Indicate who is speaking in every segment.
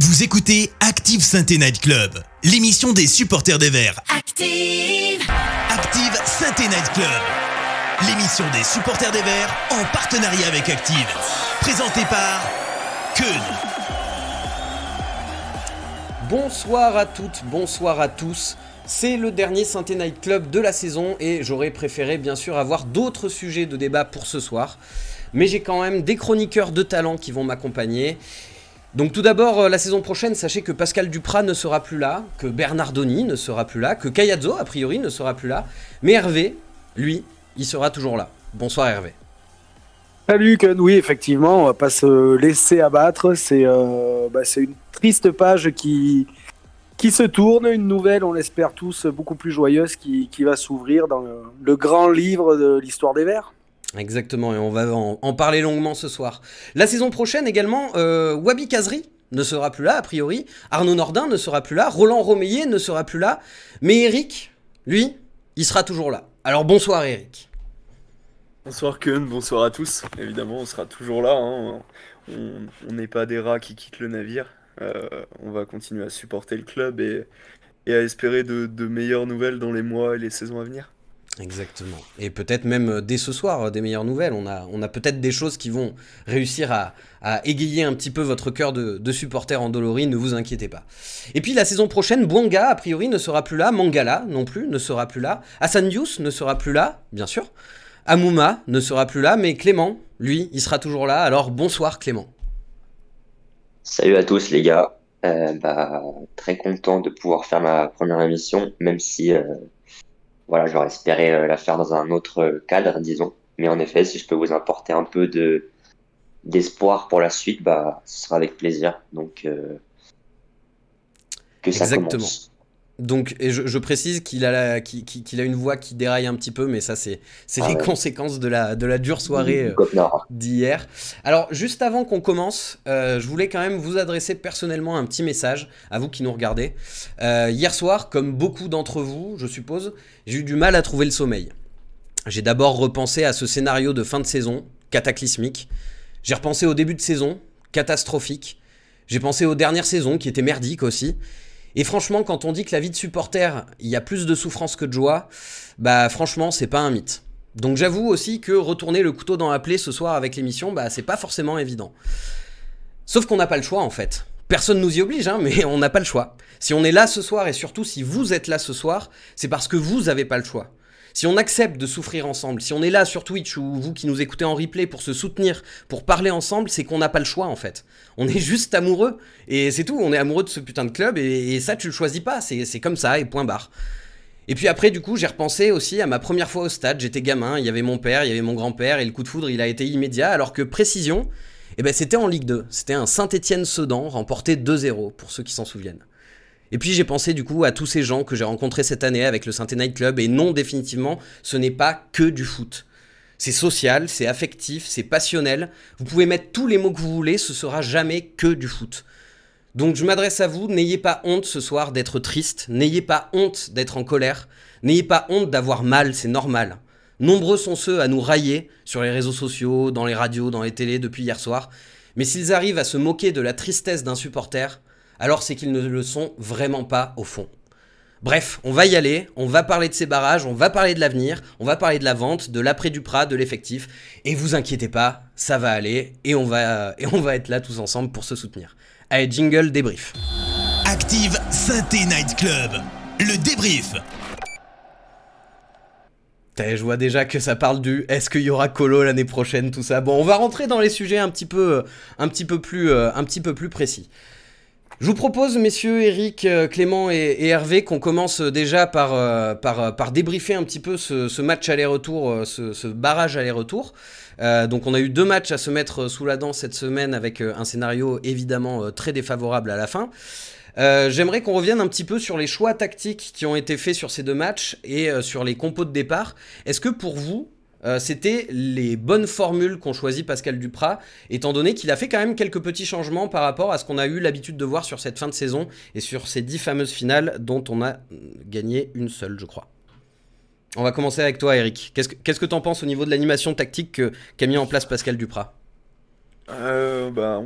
Speaker 1: Vous écoutez Active Sainte Night Club, l'émission des supporters des Verts.
Speaker 2: Active
Speaker 1: Active Sainte Night Club, l'émission des supporters des Verts en partenariat avec Active. Présentée par Keun.
Speaker 3: Bonsoir à toutes, bonsoir à tous. C'est le dernier Synthé Night Club de la saison et j'aurais préféré bien sûr avoir d'autres sujets de débat pour ce soir. Mais j'ai quand même des chroniqueurs de talent qui vont m'accompagner. Donc tout d'abord, euh, la saison prochaine, sachez que Pascal Duprat ne sera plus là, que Bernardoni ne sera plus là, que Kayazzo, a priori, ne sera plus là. Mais Hervé, lui, il sera toujours là. Bonsoir Hervé.
Speaker 4: Salut Ken, oui effectivement, on va pas se laisser abattre, c'est euh, bah, une triste page qui, qui se tourne, une nouvelle, on l'espère tous, beaucoup plus joyeuse qui, va s'ouvrir dans le grand livre de l'histoire des Verts.
Speaker 3: Exactement, et on va en, parler longuement ce soir. La saison prochaine également, euh, Wabi Kazri ne sera plus là, a priori. Arnaud Nordin ne sera plus là. Roland Romeillet ne sera plus là. Mais Eric, lui, il sera toujours là. Alors bonsoir Eric.
Speaker 5: Bonsoir Keun, bonsoir à tous. Évidemment, on sera toujours là. hein. On n'est pas des rats qui quittent le navire. Euh, on va continuer à supporter le club et, et à espérer de, de meilleures nouvelles dans les mois et les saisons à venir.
Speaker 3: Exactement. Et peut-être même euh, dès ce soir, euh, des meilleures nouvelles. On a, on a peut-être des choses qui vont réussir à, égayer un petit peu votre cœur de, de supporter endolori, ne vous inquiétez pas. Et puis la saison prochaine, Bouanga, a priori, ne sera plus là. Mangala, non plus, ne sera plus là. Hassan Diouf ne sera plus là, bien sûr. Amouma ne sera plus là, mais Clément, lui, il sera toujours là. Alors bonsoir Clément.
Speaker 6: Salut à tous les gars, Euh, bah, très content de pouvoir faire ma première émission, même si voilà, j'aurais espéré euh, la faire dans un autre cadre, disons. Mais en effet, si je peux vous apporter un peu de d'espoir pour la suite, bah, ce sera avec plaisir. Donc euh, que ça
Speaker 3: Exactement.
Speaker 6: commence.
Speaker 3: Donc, et je, je précise qu'il a, qu'il- une voix qui déraille un petit peu, mais ça, c'est c'est
Speaker 6: Ah
Speaker 3: les
Speaker 6: ouais.
Speaker 3: conséquences de la, de la dure soirée. euh, d'hier. Alors, juste avant qu'on commence, euh, je voulais quand même vous adresser personnellement un petit message à vous qui nous regardez. Euh, hier soir, comme beaucoup d'entre vous, je suppose, j'ai eu du mal à trouver le sommeil. J'ai d'abord repensé à ce scénario de fin de saison, cataclysmique. J'ai repensé au début de saison, catastrophique. J'ai pensé aux dernières saisons, qui étaient merdiques aussi. Et franchement, quand on dit que la vie de supporter, il y a plus de souffrance que de joie, bah franchement, c'est pas un mythe. Donc j'avoue aussi que retourner le couteau dans la plaie ce soir avec l'émission, bah c'est pas forcément évident. Sauf qu'on n'a pas le choix en fait. Personne nous y oblige, hein, mais on n'a pas le choix. Si on est là ce soir et surtout si vous êtes là ce soir, c'est parce que vous avez pas le choix. Si on accepte de souffrir ensemble, si on est là sur Twitch ou vous qui nous écoutez en replay pour se soutenir, pour parler ensemble, c'est qu'on n'a pas le choix en fait. On est juste amoureux et c'est tout. On est amoureux de ce putain de club et, ça tu le choisis pas. C'est c'est comme ça et point barre. Et puis après, du coup, j'ai repensé aussi à ma première fois au stade. J'étais gamin, il y avait mon père, il y avait mon grand-père, et le coup de foudre, il a été immédiat. Alors que Précision, eh ben, c'était en Ligue 2. C'était un Saint-Étienne-Sedan remporté 2-0, pour ceux qui s'en souviennent. Et puis j'ai pensé du coup à tous ces gens que j'ai rencontrés cette année avec le saint Night Club, et non, définitivement, ce n'est pas que du foot. C'est social, c'est affectif, c'est passionnel. Vous pouvez mettre tous les mots que vous voulez, ce sera jamais que du foot. Donc je m'adresse à vous, n'ayez pas honte ce soir d'être triste, n'ayez pas honte d'être en colère, n'ayez pas honte d'avoir mal, c'est normal. Nombreux sont ceux à nous railler sur les réseaux sociaux, dans les radios, dans les télés depuis hier soir, mais s'ils arrivent à se moquer de la tristesse d'un supporter, alors c'est qu'ils ne le sont vraiment pas au fond. Bref, on va y aller, on va parler de ces barrages, on va parler de l'avenir, on va parler de la vente, de l'après du Prat, de l'effectif, et vous inquiétez pas, ça va aller, et on va, et on va être là tous ensemble pour se soutenir. Allez, jingle débrief.
Speaker 1: Active Synthé Night Club, le débrief.
Speaker 3: Je vois déjà que ça parle du est-ce qu'il y aura Colo l'année prochaine, tout ça. Bon, on va rentrer dans les sujets un petit peu, euh, un petit peu, plus, euh, un petit peu plus précis. Je vous propose, messieurs Eric, euh, Clément et, Hervé, qu'on commence déjà par, euh, euh, débriefer un petit peu ce, match aller-retour, ce, barrage aller-retour. Donc on a eu deux matchs à se mettre sous la dent cette semaine avec un scénario évidemment très défavorable à la fin. J'aimerais qu'on revienne un petit peu sur les choix tactiques qui ont été faits sur ces deux matchs et sur les compos de départ. Est-ce que pour vous, euh, c'était les bonnes formules qu'ont choisi Pascal Duprat, étant donné qu'il a fait quand même quelques petits changements par rapport à ce qu'on a eu l'habitude de voir sur cette fin de saison et sur ces dix fameuses finales dont on a euh, gagné une seule, je crois. On va commencer avec toi, Eric. Qu'est-ce que que t'en penses au niveau de l'animation tactique que- qu'a mis en place Pascal Duprat?
Speaker 5: Euh, bah,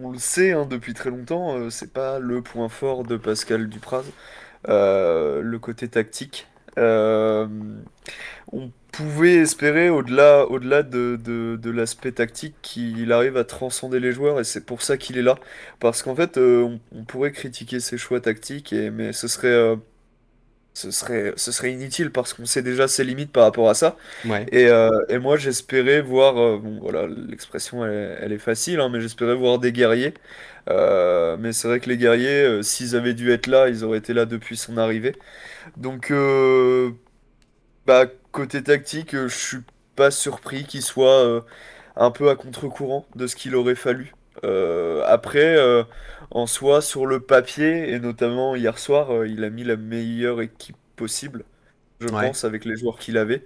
Speaker 5: on, le sait hein, depuis très longtemps, euh, c'est pas le point fort de Pascal Dupraz, euh, le côté tactique. on pouvait espérer, au-delà, au-delà de, de, l'aspect tactique, qu'il arrive à transcender les joueurs, et c'est pour ça qu'il est là. Parce qu'en fait, on, pourrait critiquer ses choix tactiques, et, mais ce serait ce serait, ce serait inutile parce qu'on sait déjà ses limites par rapport à ça. Et, euh, et moi, j'espérais voir, euh, bon voilà, l'expression elle, est facile, hein, mais j'espérais voir des guerriers. Euh, mais c'est vrai que les guerriers, s'ils avaient dû être là, ils auraient été là depuis son arrivée. Donc, bah, côté tactique, je suis pas surpris qu'il soit un peu à contre-courant de ce qu'il aurait fallu. après, en soi, sur le papier, et notamment hier soir, euh, il a mis la meilleure équipe possible, je pense, avec les joueurs qu'il avait.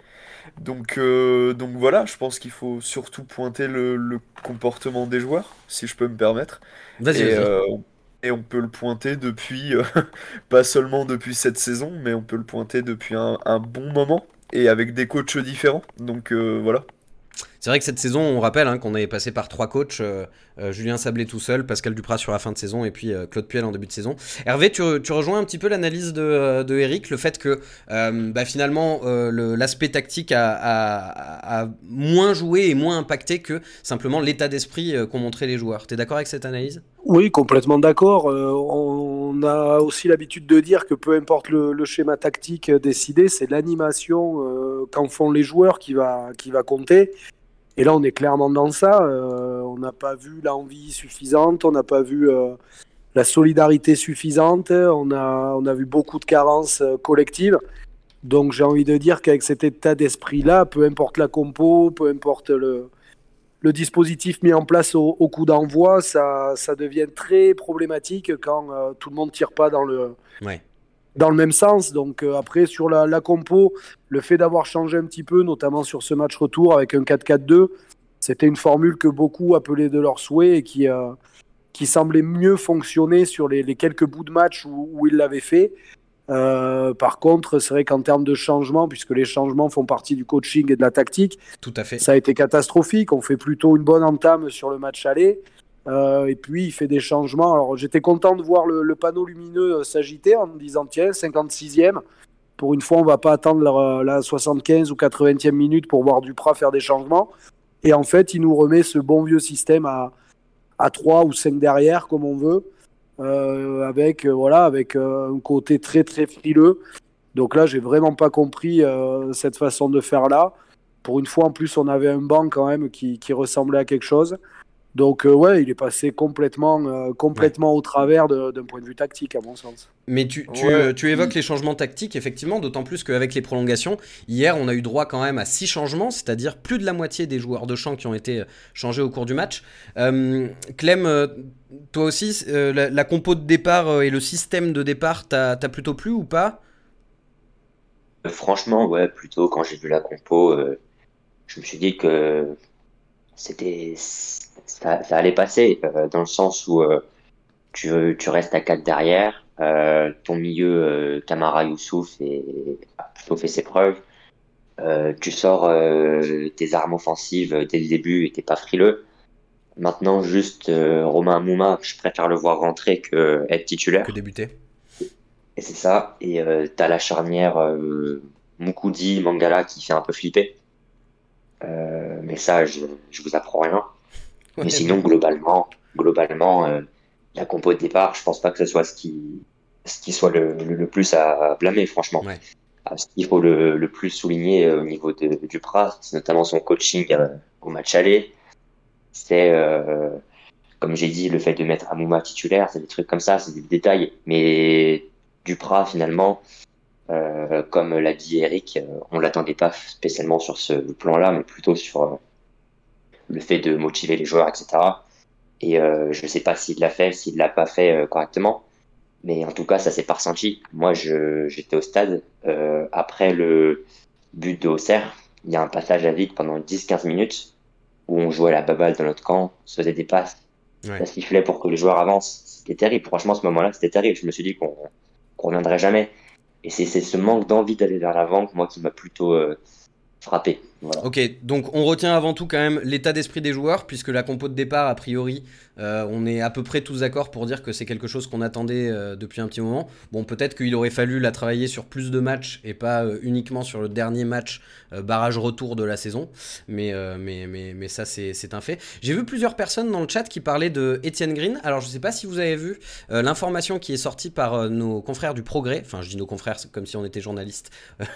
Speaker 5: Donc, euh, donc voilà, je pense qu'il faut surtout pointer le, comportement des joueurs, si je peux me permettre.
Speaker 3: Vas-y,
Speaker 5: et, euh, et on peut le pointer depuis, pas seulement depuis cette saison, mais on peut le pointer depuis un, un bon moment et avec des coachs différents. Donc voilà.
Speaker 3: C'est vrai que cette saison, on rappelle hein, qu'on est passé par trois coachs euh, euh, Julien Sablé tout seul, Pascal Duprat sur la fin de saison et puis euh, Claude Puel en début de saison. Hervé, tu, rejoins un petit peu l'analyse de, Eric, le fait que bah, finalement l'aspect tactique a, moins joué et moins impacté que simplement l'état d'esprit qu'ont montré les joueurs. Tu es d'accord avec cette analyse?
Speaker 4: Oui, complètement d'accord. on a aussi l'habitude de dire que peu importe le, schéma tactique décidé, c'est l'animation qu'en font les joueurs qui va, qui va compter. Et là, on est clairement dans ça. Euh, on n'a pas vu l'envie suffisante, on n'a pas vu euh, la solidarité suffisante, on a, on a vu beaucoup de carences euh, collectives. Donc j'ai envie de dire qu'avec cet état d'esprit-là, peu importe la compo, peu importe le, dispositif mis en place au, coup d'envoi, ça, ça, devient très problématique quand tout le monde tire pas dans le, dans le même sens. Donc euh, après, sur la, compo, le fait d'avoir changé un petit peu, notamment sur ce match retour avec un 4-4-2, c'était une formule que beaucoup appelaient de leur souhait et qui, euh, qui semblait mieux fonctionner sur les, quelques bouts de match où, où ils l'avaient fait. Euh, par contre, c'est vrai qu'en termes de changement, puisque les changements font partie du coaching et de la tactique,
Speaker 3: tout à fait.
Speaker 4: ça a été catastrophique. On fait plutôt une bonne entame sur le match aller. Euh, et puis il fait des changements. Alors j'étais content de voir le, panneau lumineux euh, s'agiter en me disant tiens, 56e. Pour une fois, on va pas attendre la, 75 ou 80e minute pour voir Duprat faire des changements. Et en fait, il nous remet ce bon vieux système à, à 3 ou 5 derrière, comme on veut, euh, avec, voilà, avec un côté très très frileux. Donc là, j'ai vraiment pas compris cette façon de faire là. Pour une fois, en plus, on avait un banc quand même qui ressemblait à quelque chose. Donc euh, ouais, il est passé complètement, euh, complètement au travers d'un point de vue tactique, à mon sens.
Speaker 3: Mais tu, tu, euh, tu évoques les changements tactiques, effectivement, d'autant plus qu'avec les prolongations, hier, on a eu droit quand même à six changements, c'est-à-dire plus de la moitié des joueurs de champ qui ont été changés au cours du match. Clem, toi aussi, la, compo de départ et le système de départ, t'as plutôt plu ou pas?
Speaker 6: Franchement, ouais, plutôt quand j'ai vu la compo, je me suis dit que c'était ça, allait passer euh, dans le sens où euh, tu, tu restes à 4 derrière, euh, ton milieu Kamara Youssouf a plutôt fait ses preuves. tu sors tes armes offensives dès le début et t'es pas frileux. Maintenant, juste Romain Mouma, je préfère le voir rentrer que être titulaire.
Speaker 3: Que débuter.
Speaker 6: Et c'est ça. Et tu as la charnière Mukudi, Mangala qui fait un peu flipper. Mais ça, je, je vous apprends rien. Mais sinon, globalement, globalement euh, la compo de départ, je pense pas que ce soit ce qui, ce qui soit le, le, plus à blâmer, franchement. Ah, ce qu'il faut le, le, plus souligner euh, au niveau de, du Prat, c'est notamment son coaching euh, au match aller. C'est, comme j'ai dit, le fait de mettre Amouma titulaire, c'est des trucs comme ça, c'est des détails. Mais Duprat, finalement, comme l'a dit Eric, on l'attendait pas spécialement sur ce plan-là, mais plutôt sur le fait de motiver les joueurs, etc. Et euh, je ne sais pas s'il l'a fait, s'il l'a pas fait euh, correctement, mais en tout cas, ça s'est pas ressenti. Moi, j'étais au stade euh, après le but de Auxerre. Il y a un passage à vide pendant 10-15 minutes où on jouait la baballe dans notre camp, on se faisait des passes, ça sifflait pour que les joueurs avancent. C'était terrible. Franchement, ce moment-là, c'était terrible. Je me suis dit qu'on qu reviendrait jamais. Et c'est ce manque d'envie d'aller vers l'avant, moi, qui m'a plutôt frappé.
Speaker 3: Ok, donc on retient avant tout quand même l'état d'esprit des joueurs, puisque la compo de départ, a priori, euh, on est à peu près tous d'accord pour dire que c'est quelque chose qu'on attendait euh, depuis un petit moment. Bon, peut-être qu'il aurait fallu la travailler sur plus de matchs et pas euh, uniquement sur le dernier match barrage retour de la saison, mais, mais, mais, mais, ça c'est un fait. J'ai vu plusieurs personnes dans le chat qui parlaient de Etienne Green. Alors je sais pas si vous avez vu l'information qui est sortie par nos confrères du Progrès, enfin je dis nos confrères comme si on était journalistes,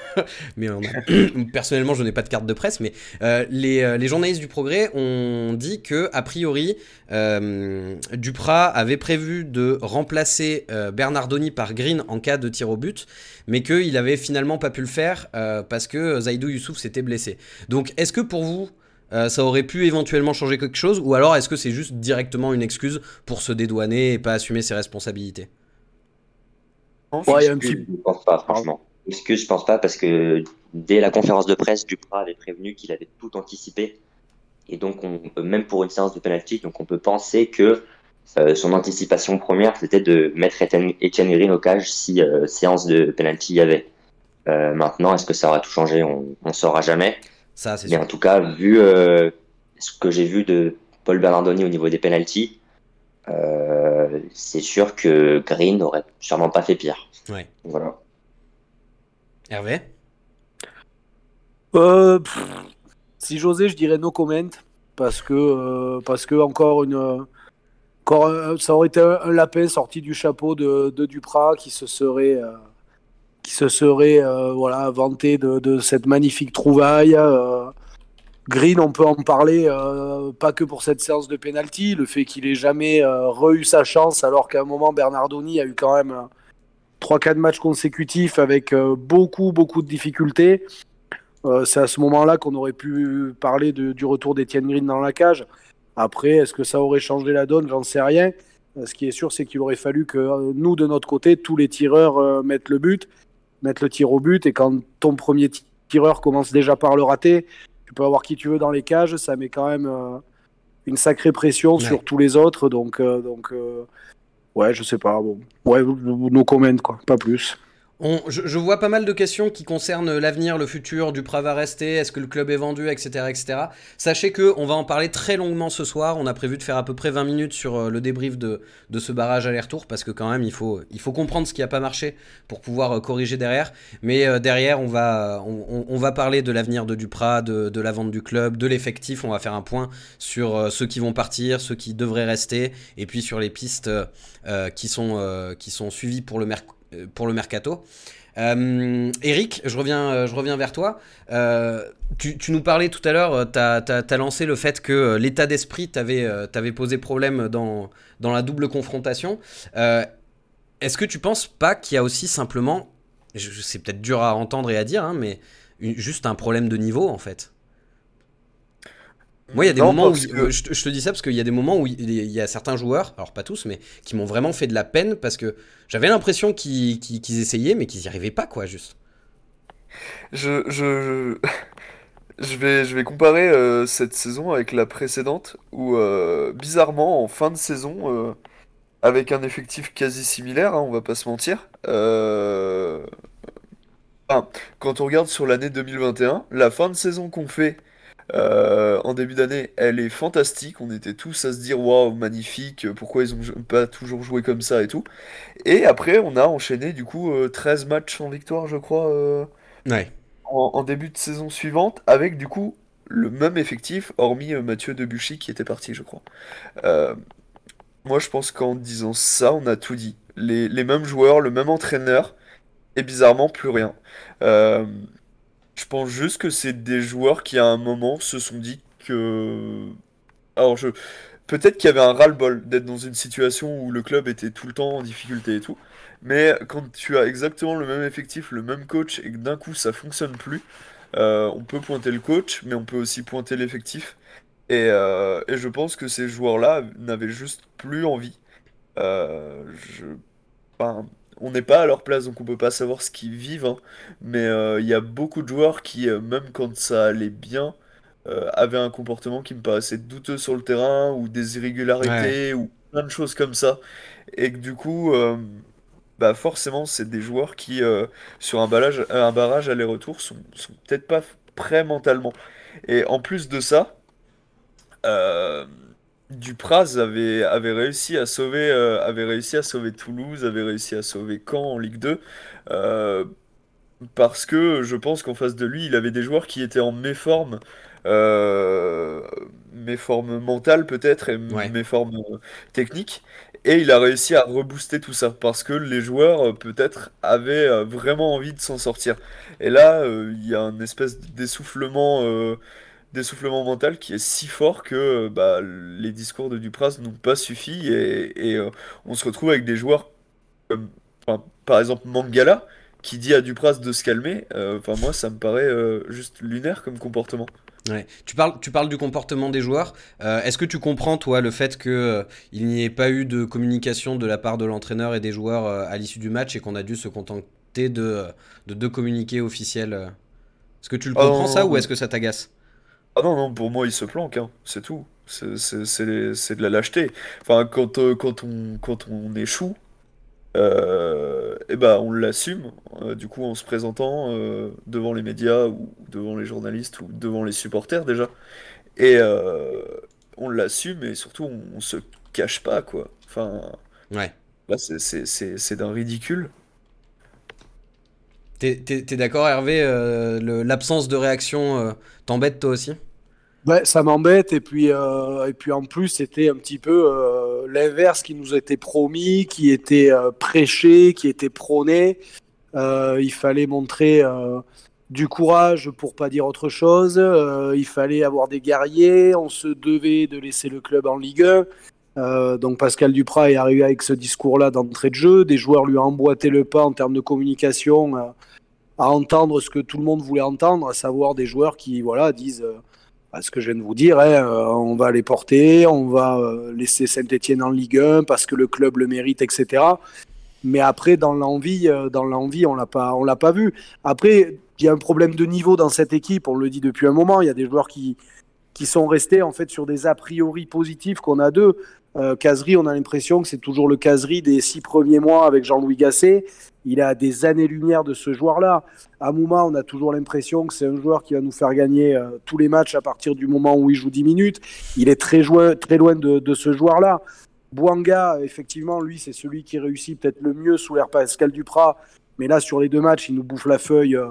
Speaker 3: mais personnellement je n'ai pas de carte de presse, mais euh, euh, les, journalistes du Progrès ont dit que, a priori, euh, Duprat avait prévu de remplacer Bernardoni par Green en cas de tir au but, mais qu'il avait finalement pas pu le faire parce que Zaidou Youssouf s'était blessé. Donc, est-ce que pour vous, ça aurait pu éventuellement changer quelque chose, ou alors est-ce que c'est juste directement une excuse pour se dédouaner et pas assumer ses responsabilités?
Speaker 6: Ouais, un petit... Je pense pas, franchement. Excuse, je pense pas, parce que dès la conférence de presse, Duprat avait prévenu qu'il avait tout anticipé. Et donc, on peut, même pour une séance de penalty, donc on peut penser que euh, son anticipation première, c'était de mettre Etienne Green au cage si euh, séance de penalty y avait. Euh, maintenant, est-ce que ça aura tout changé? On ne saura jamais.
Speaker 3: Ça, c'est
Speaker 6: Mais en tout cas, vu ce que j'ai vu de Paul Bernardoni au niveau des penalties, c'est sûr que Green n'aurait sûrement pas fait pire.
Speaker 3: Ouais.
Speaker 6: Voilà.
Speaker 3: Hervé?
Speaker 4: Euh, Si j'osais, je dirais no comment. Parce que, euh, parce que encore une. Encore ça aurait été un, lapin sorti du chapeau de, de Duprat qui se serait, euh, qui se serait voilà, vanté de, cette magnifique trouvaille. Green, on peut en parler, pas que pour cette séance de penalty, le fait qu'il ait jamais re-eu sa chance, alors qu'à un moment Bernardoni a eu quand même 3-4 matchs consécutifs avec beaucoup, beaucoup de difficultés. Euh, c'est à ce moment-là qu'on aurait pu parler du retour d'Etienne Green dans la cage. Après, est-ce que ça aurait changé la donne? J'en sais rien. Euh, ce qui est sûr, c'est qu'il aurait fallu que euh, nous, de notre côté, tous les tireurs mettent le but, mettent le tir au but. Et quand ton premier tireur commence déjà par le rater, tu peux avoir qui tu veux dans les cages. Ça met quand même une sacrée pression sur tous les autres. Donc, donc ouais, je sais pas. Bon. Ouais, nos comment, quoi, pas plus
Speaker 3: je, vois pas mal de questions qui concernent l'avenir, le futur, du va rester, est-ce que le club est vendu, etc. etc. Sachez que on va en parler très longuement ce soir. On a prévu de faire à peu près 20 minutes sur euh, le débrief de, ce barrage aller-retour parce que quand même il faut, comprendre ce qui n'a pas marché pour pouvoir euh, corriger derrière. Mais euh, derrière, on va, parler de l'avenir de Duprat, de, la vente du club, de l'effectif. On va faire un point sur ceux qui vont partir, ceux qui devraient rester, et puis sur les pistes qui, sont, qui sont suivies pour le mercato pour le mercato. Euh, Eric, je reviens, euh, je reviens vers toi. tu, nous parlais tout à l'heure, tu as, lancé le fait que l'état d'esprit t'avait posé problème dans, dans la double confrontation. Est-ce que tu penses pas qu'il y a aussi simplement, c'est peut-être dur à entendre et à dire, hein, mais juste un problème de niveau en fait? Moi, il y a des moments où. Je, te dis ça parce qu'il y a des moments où il y a certains joueurs, alors pas tous, mais qui m'ont vraiment fait de la peine parce que j'avais l'impression qu'ils essayaient, mais qu'ils n'y arrivaient pas, quoi, juste.
Speaker 5: Je. je... Je vais, je vais comparer euh, cette saison avec la précédente, où euh, bizarrement, en fin de saison, euh, avec un effectif quasi similaire, hein, on va pas se mentir, quand on regarde sur l'année 2021, la fin de saison qu'on fait euh, en début d'année, elle est fantastique. On était tous à se dire waouh, magnifique, pourquoi ils ont pas toujours joué comme ça et tout. Et après, on a enchaîné du coup 13 euh, matchs en victoire, je crois, euh, en, début de saison suivante, avec du coup le même effectif, hormis Mathieu Debuchy qui était parti, je crois. moi, je pense qu'en disant ça, on a tout dit. Les, les, mêmes joueurs, le même entraîneur, et bizarrement plus rien. Je pense juste que c'est des joueurs qui à un moment se sont dit que... Alors je... Peut-être qu'il y avait un ras-le-bol d'être dans une situation où le club était tout le temps en difficulté et tout. Mais quand tu as exactement le même effectif, le même coach et que d'un coup ça fonctionne plus, euh, on peut pointer le coach, mais on peut aussi pointer l'effectif. Et, euh, et, je pense que ces joueurs-là n'avaient juste plus envie. Euh, je... Enfin, on n'est pas à leur place, donc on peut pas savoir ce qu'ils vivent. Hein. Mais euh, il y a beaucoup de joueurs qui, euh, même quand ça allait bien, euh, avaient un comportement qui me paraissait douteux sur le terrain, ou des irrégularités, ou plein de choses comme ça. Et que du coup, bah forcément, c'est des joueurs qui, sur un barrage, un barrage aller-retour, sont, sont peut-être pas prêt mentalement. Et en plus de ça, euh, Dupraz avait, avait réussi à sauver, euh, avait réussi à sauver Toulouse, avait réussi à sauver Caen en Ligue 2. euh, parce que je pense qu'en face de lui, il avait des joueurs qui étaient en méforme, euh, méforme mentale peut-être, et
Speaker 3: Ouais.
Speaker 5: méforme euh, technique. Et il a réussi à rebooster tout ça, parce que les joueurs, euh, peut-être, avaient euh, vraiment envie de s'en sortir. Et là, euh, il y a un espèce d'essoufflement, euh, d'essoufflement mental qui est si fort que euh, bah, les discours de Dupraz n'ont pas suffi, et, et, euh, on se retrouve avec des joueurs comme, enfin, par exemple, Mangala qui dit à Dupraz de se calmer, euh, enfin moi ça me paraît euh, juste lunaire comme comportement.
Speaker 3: Ouais. Tu parles, tu parles du comportement des joueurs. Est-ce que tu comprends, toi, le fait que il n'y ait pas eu de communication de la part de l'entraîneur et des joueurs à l'issue du match et qu'on a dû se contenter de, de deux communiqués officiels Est-ce que tu le comprends, ça, ou est-ce que ça t'agace?
Speaker 5: Ah non, non, pour moi il se planque, hein, c'est tout. C'est de la lâcheté. Enfin, quand, euh, quand on, quand on échoue, euh, eh ben, on l'assume, euh, du coup en se présentant euh, devant les médias ou devant les journalistes ou devant les supporters déjà. Et on l'assume et surtout on, on se cache pas, quoi. Enfin,
Speaker 3: Ouais.
Speaker 5: là c'est d'un ridicule.
Speaker 3: T'es d'accord, Hervé euh, L'absence de réaction euh, t'embête, toi aussi?
Speaker 4: Ouais, ça m'embête et puis euh, et puis en plus c'était un petit peu l'inverse qui nous était promis, qui était prêché, qui était prôné. Il fallait montrer du courage pour pas dire autre chose. Il fallait avoir des guerriers. On se devait de laisser le club en Ligue 1. Euh, donc Pascal Duprat est arrivé avec ce discours-là d'entrée de jeu. Des joueurs lui ont emboîté le pas en termes de communication, à entendre ce que tout le monde voulait entendre, à savoir des joueurs qui voilà disent. euh, à ce que je viens de vous dire, hein, euh, on va les porter, on va euh, laisser Saint-Etienne en Ligue 1 parce que le club le mérite, etc. Mais après, dans l'envie, euh, dans l'envie, on l'a pas, on l'a pas vu. Après, il y a un problème de niveau dans cette équipe. On le dit depuis un moment. Il y a des joueurs qui qui sont restés en fait sur des a priori positifs qu'on a d'eux. Euh, on a l'impression que c'est toujours le Casery des six premiers mois avec Jean-Louis Gasset. Il a des années-lumière de ce joueur-là. Amouma, on a toujours l'impression que c'est un joueur qui va nous faire gagner euh, tous les matchs à partir du moment où il joue 10 minutes. Il est très, loin de, ce joueur-là. Bouanga, effectivement, lui, c'est celui qui réussit peut-être le mieux sous l'air Pascal Duprat. Mais là, sur les deux matchs, il nous bouffe la feuille euh,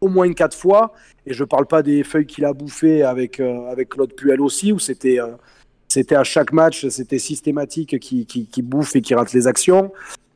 Speaker 4: au moins quatre fois. Et je ne parle pas des feuilles qu'il a bouffées avec, euh, Claude Puel aussi, où c'était à chaque match, c'était systématique qui, qui bouffe et qui rate les actions.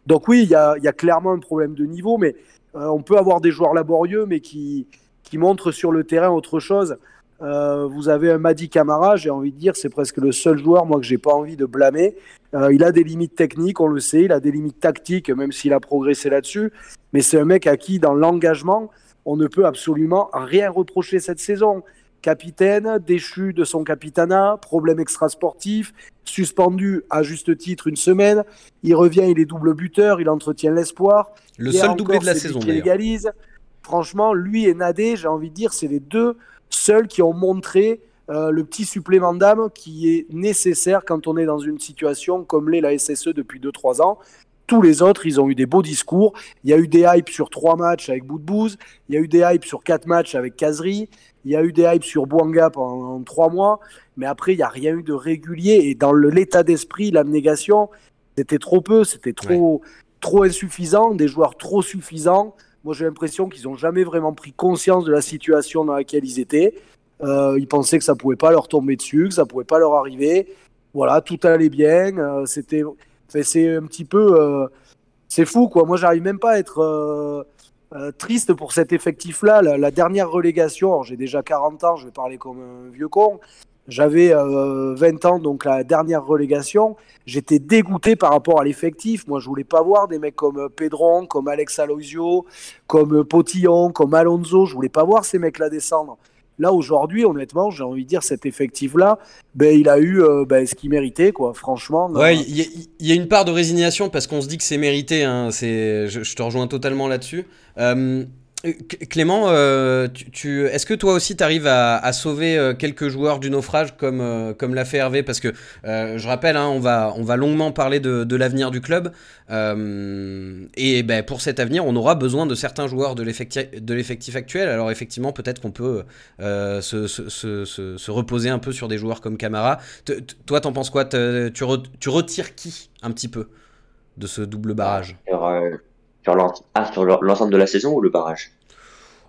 Speaker 4: Donc oui, il y a, clairement un problème de niveau, mais euh, on peut avoir des joueurs laborieux, mais qui, qui montrent sur le terrain autre chose. Euh, vous avez un Madi Camara, j'ai envie de dire, c'est presque le seul joueur, moi, que j'ai pas envie de blâmer. Euh, il a des limites techniques, on le sait, il a des limites tactiques, même s'il a progressé là-dessus. Mais c'est un mec à qui, dans l'engagement, on ne peut absolument rien reprocher cette saison. Capitaine, déchu de son capitanat, problème extrasportif, suspendu à juste titre une semaine. Il revient, il est double buteur, il entretient l'espoir.
Speaker 3: Le seul doublé de la saison,
Speaker 4: qui
Speaker 3: d'ailleurs.
Speaker 4: égalise. Franchement, lui et Nadé, j'ai envie de dire, c'est les deux seuls qui ont montré euh, le petit supplément d'âme qui est nécessaire quand on est dans une situation comme l'est la SSE depuis 2-3 ans. Tous les autres, ils ont eu des beaux discours. Il y a eu des hypes sur trois matchs avec Boudbouz. Il y a eu des hypes sur quatre matchs avec Kazri. Il y a eu des hypes sur Bouanga pendant trois mois. Mais après, il n'y a rien eu de régulier. Et dans l'état d'esprit, l'abnégation, c'était trop peu, c'était trop, trop insuffisant, des joueurs trop suffisants. Moi, j'ai l'impression qu'ils n'ont jamais vraiment pris conscience de la situation dans laquelle ils étaient. Euh, ils pensaient que ça pouvait pas leur tomber dessus, que ça pouvait pas leur arriver. Voilà, tout allait bien. Euh, c'était, c'est un petit peu, euh, c'est fou quoi. Moi, j'arrive même pas à être euh, euh, triste pour cet effectif-là. La, dernière relégation, j'ai déjà 40 ans, je vais parler comme un vieux con. J'avais euh, 20 ans, donc la dernière relégation. J'étais dégoûté par rapport à l'effectif. Moi, je voulais pas voir des mecs comme Pedron, comme Alex Aloisio, comme Potillon, comme Alonso. Je voulais pas voir ces mecs-là descendre. Là, aujourd'hui, honnêtement, j'ai envie de dire, cet effectif-là, ben, il a eu euh, ben, ce qu'il méritait, quoi. Franchement.
Speaker 3: Ouais, il y, a- une part de résignation parce qu'on se dit que c'est mérité. hein, je, te rejoins totalement là-dessus. Euh, Clément, euh, tu, est-ce que toi aussi tu arrives à, sauver euh, quelques joueurs du naufrage comme, comme l'a fait Hervé? Parce que je rappelle, hein, on, va, on va longuement parler de, l'avenir du club. et ben, pour cet avenir, on aura besoin de certains joueurs de l'effectif actuel. Alors effectivement, peut-être qu'on peut, se, se, reposer un peu sur des joueurs comme Camara. toi, t'en penses quoi? Tu, retires qui un petit peu de ce double barrage?
Speaker 6: Sur l'ensemble de la saison ou le barrage?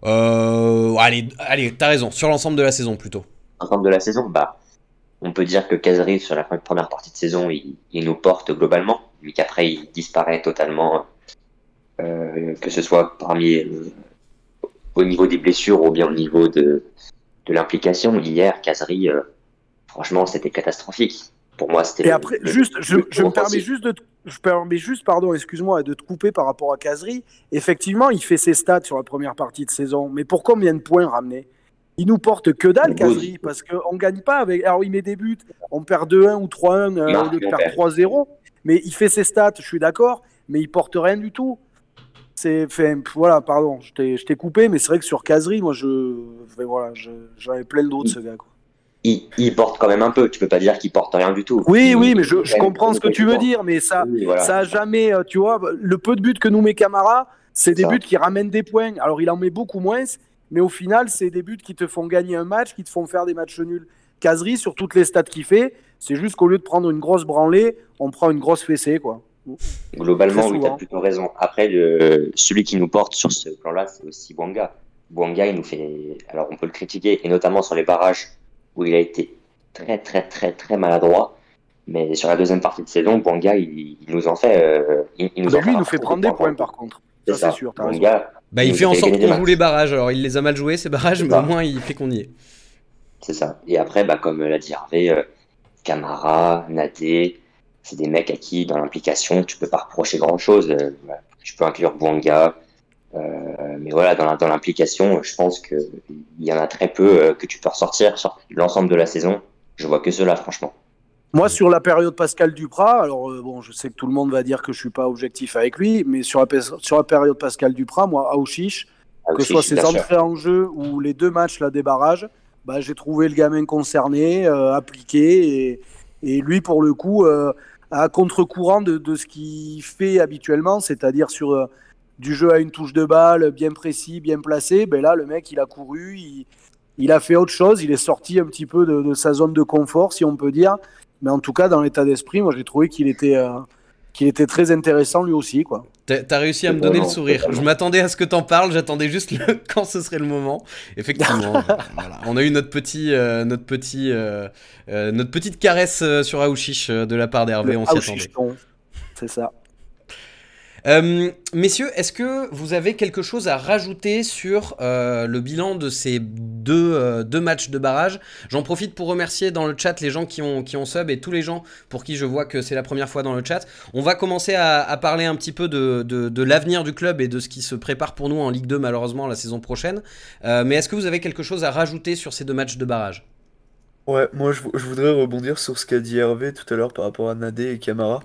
Speaker 3: Euh, Allez, allez t'as raison, sur l'ensemble de la saison plutôt.
Speaker 6: L'ensemble de la saison, bah, on peut dire que Kazri, sur la première partie de saison, il, nous porte globalement, mais qu'après, il disparaît totalement, euh, que ce soit parmi euh, au niveau des blessures ou bien au niveau de, de l'implication. Hier, Kazri, franchement, c'était catastrophique. Pour moi, c'était.
Speaker 4: Et après, juste, je, je me permets juste de je permets juste, pardon, excuse-moi, de te couper par rapport à Casery. Effectivement, il fait ses stats sur la première partie de saison, mais pour combien de points ramener? Il nous porte que dalle, Casery, parce qu'on ne gagne pas avec. Alors, il met des buts, on perd 2-1 ou 3-1 euh, au lieu de perdre 3-0, mais il fait ses stats, je suis d'accord, mais il porte rien du tout. C'est, voilà, pardon, je t'ai coupé, mais c'est vrai que sur Casery, moi, je, voilà, ai plein d'autres, ce gars. Quoi
Speaker 6: il, porte quand même un peu. Tu peux pas dire qu'il porte rien du tout.
Speaker 4: Oui, oui, mais je, comprends ce que tu veux dire, mais ça, ça a jamais, euh, tu vois, le peu de buts que nous met Camara, c'est des buts qui ramènent des points. Alors il en met beaucoup moins, mais au final, c'est des buts qui te font gagner un match, qui te font faire des matchs nuls. Casery, sur toutes les stats qu'il fait, c'est juste qu'au lieu de prendre une grosse branlée, on prend une grosse fessée, quoi.
Speaker 6: Globalement, oui, tu as plutôt raison. Après, le, celui qui nous porte sur ce plan-là, c'est aussi Bouanga. Bouanga, il nous fait. Alors, on peut le critiquer, et notamment sur les barrages où il a été très très très très maladroit. Mais sur la deuxième partie de saison, Bouanga, il, nous en fait. Euh,
Speaker 4: il, nous en lui, il nous fait prendre des points par contre. Ça, c'est sûr.
Speaker 3: bah, il, fait en sorte qu'on joue les barrages. Alors, il les a mal joués, ces barrages, mais au moins, il fait qu'on y est.
Speaker 6: C'est ça. Et après, bah, comme l'a dit Hervé, euh, Camara, Nadé, c'est des mecs à qui, dans l'implication, tu peux pas reprocher grand chose. Euh, tu peux inclure Bouanga, euh, mais voilà, dans l'implication, je pense qu'il y en a très peu euh, que tu peux ressortir sur l'ensemble de la saison. Je vois que cela, franchement.
Speaker 4: Moi, sur la période Pascal Duprat, alors euh, bon, je sais que tout le monde va dire que je suis pas objectif avec lui, mais sur la, sur la période Pascal Duprat, moi, Aouchiche, que ce soit ses entrées en jeu ou les deux matchs là, des barrages, bah, j'ai trouvé le gamin concerné, appliqué, et, et, lui, pour le coup, à contre-courant de, de, ce qu'il fait habituellement, c'est-à-dire sur du jeu à une touche de balle, bien précis, bien placé, ben là, le mec, il a couru, il, a fait autre chose, il est sorti un petit peu de, sa zone de confort, si on peut dire. Mais en tout cas, dans l'état d'esprit, moi, j'ai trouvé qu'il était, euh, qu'il était très intéressant lui aussi. quoi.
Speaker 3: T'as réussi à me donner le sourire. Je m'attendais à ce que t'en parles, j'attendais juste quand ce serait le moment. Effectivement, on a eu notre petit, euh, notre petit, euh, notre petite caresse sur Aouchiche de la part d'Hervé. On s'y attendait.
Speaker 4: C'est ça.
Speaker 3: Euh, messieurs, est-ce que vous avez quelque chose à rajouter sur euh, le bilan de ces deux, euh, deux matchs de barrage? J'en profite pour remercier dans le chat les gens qui ont, qui sub et tous les gens pour qui je vois que c'est la première fois dans le chat. On va commencer à, parler un petit peu de, de, de l'avenir du club et de ce qui se prépare pour nous en Ligue 2 malheureusement la saison prochaine. mais est-ce que vous avez quelque chose à rajouter sur ces deux matchs de barrage?
Speaker 5: Ouais, moi je, voudrais rebondir sur ce qu'a dit Hervé tout à l'heure par rapport à Nadé et Camara.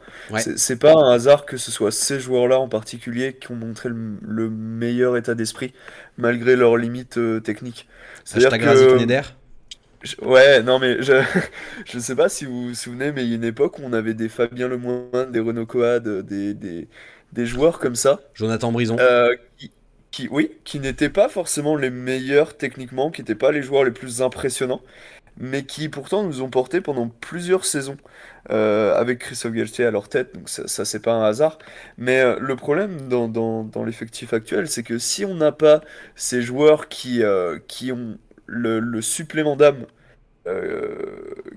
Speaker 5: C'est pas un hasard que ce soit ces joueurs-là en particulier qui ont montré le, meilleur état d'esprit malgré leurs limites euh, techniques.
Speaker 3: C'est-à-dire que...
Speaker 5: Ouais, non mais je je sais pas si vous vous souvenez, mais il y a une époque où on avait des Fabien Lemoine, des Renault Coad, des, des, des joueurs comme ça.
Speaker 3: Jonathan Brison.
Speaker 5: Euh, qui, oui, qui n'étaient pas forcément les meilleurs techniquement, qui n'étaient pas les joueurs les plus impressionnants, mais qui pourtant nous ont porté pendant plusieurs saisons euh, avec Christophe Galtier à leur tête, donc ça, c'est pas un hasard. Mais euh, le problème dans, dans, dans l'effectif actuel, c'est que si on n'a pas ces joueurs qui, euh, qui ont le, supplément d'âme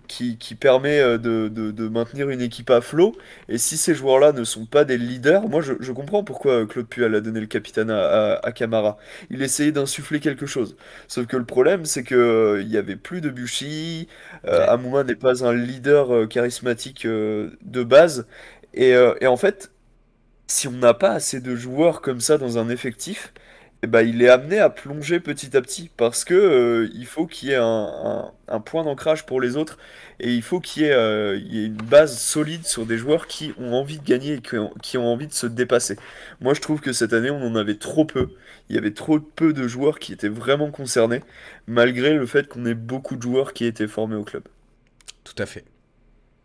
Speaker 5: qui, qui, permet euh, de, de, de, maintenir une équipe à flot. Et si ces joueurs-là ne sont pas des leaders, moi je, je comprends pourquoi Claude Puel a donné le capitaine à, à, Camara. Il essayait d'insuffler quelque chose. Sauf que le problème, c'est que euh, il y avait plus de Buchy. Euh, Amouma n'est pas un leader charismatique de base. Et, et en fait, si on n'a pas assez de joueurs comme ça dans un effectif, eh ben, il est amené à plonger petit à petit parce que euh, faut qu'il y ait un, point d'ancrage pour les autres et il faut qu'il y ait, euh, y ait une base solide sur des joueurs qui ont envie de gagner et qui ont, qui ont envie de se dépasser. Moi, je trouve que cette année, on en avait trop peu. Il y avait trop peu de joueurs qui étaient vraiment concernés, malgré le fait qu'on ait beaucoup de joueurs qui étaient formés au club.
Speaker 3: Tout à fait.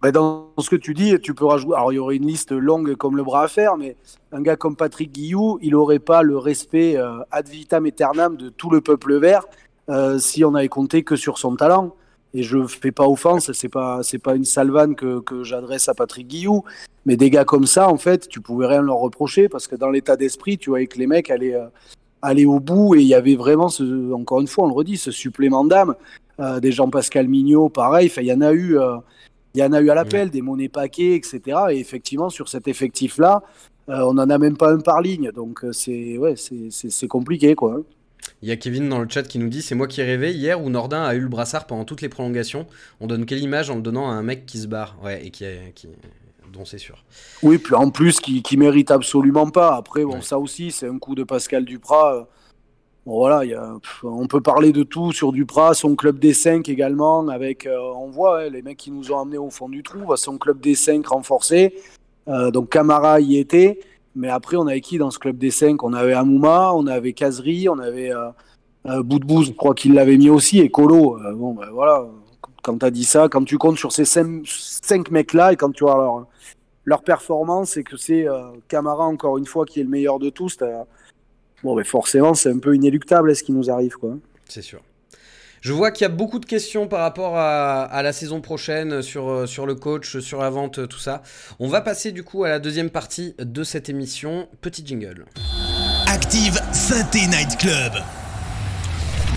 Speaker 4: Bah, dans ce que tu dis, tu peux rajouter. Alors, il y aurait une liste longue comme le bras à faire, mais un gars comme Patrick Guillou, il n'aurait pas le respect euh, ad vitam aeternam de tout le peuple vert euh, si on avait compté que sur son talent. Et je fais pas offense, c'est pas pas une salvane que, que j'adresse à Patrick Guillou, mais des gars comme ça, en fait, tu pouvais rien leur reprocher parce que dans l'état d'esprit, tu voyais que les mecs allaient euh, aller au bout et il y avait vraiment, encore une fois, on le redit, ce supplément d'âme. Des Jean-Pascal Mignot, pareil. Il y en a eu. Euh, il y en a eu à l'appel, des monnaies paquets, etc. Et effectivement, sur cet effectif-là, euh, on n'en a même pas un par ligne. Donc, euh, c'est ouais, c'est- compliqué, quoi.
Speaker 3: Il y a Kevin dans le chat qui nous dit C'est moi qui ai rêvé hier où Nordin a eu le brassard pendant toutes les prolongations. On donne quelle image en le donnant à un mec qui se barre? Ouais, et qui, qui dont c'est sûr.
Speaker 4: Oui, puis en plus, qui, qui mérite absolument pas. Après, bon,
Speaker 3: Ouais.
Speaker 4: ça aussi, c'est un coup de Pascal Duprat. Bon, voilà, on peut parler de tout sur Duprat, son club des 5 également, avec, euh, on voit ouais, les mecs qui nous ont amenés au fond du trou, bah, son club des 5 renforcé. Euh, donc Camara y était, mais après, on avait qui dans ce club des 5 On avait Amouma, on avait Kazri, on avait euh, euh, Boudbouz, je crois qu'il l'avait mis aussi, et Colo. Bon, ben voilà, quand tu as dit ça, quand tu comptes sur ces 5 mecs-là et quand tu vois leur, leur performance et que c'est Camara, encore une fois, qui est le meilleur de tous, bon, ben forcément, c'est un peu inéluctable ce qui nous arrive. Quoi.
Speaker 3: C'est sûr. Je vois qu'il y a beaucoup de questions par rapport à, à la saison prochaine sur, euh, sur le coach, sur la vente, euh, tout ça. On va passer du coup à la deuxième partie de cette émission. Petit jingle.
Speaker 1: Active Synthé Night Club.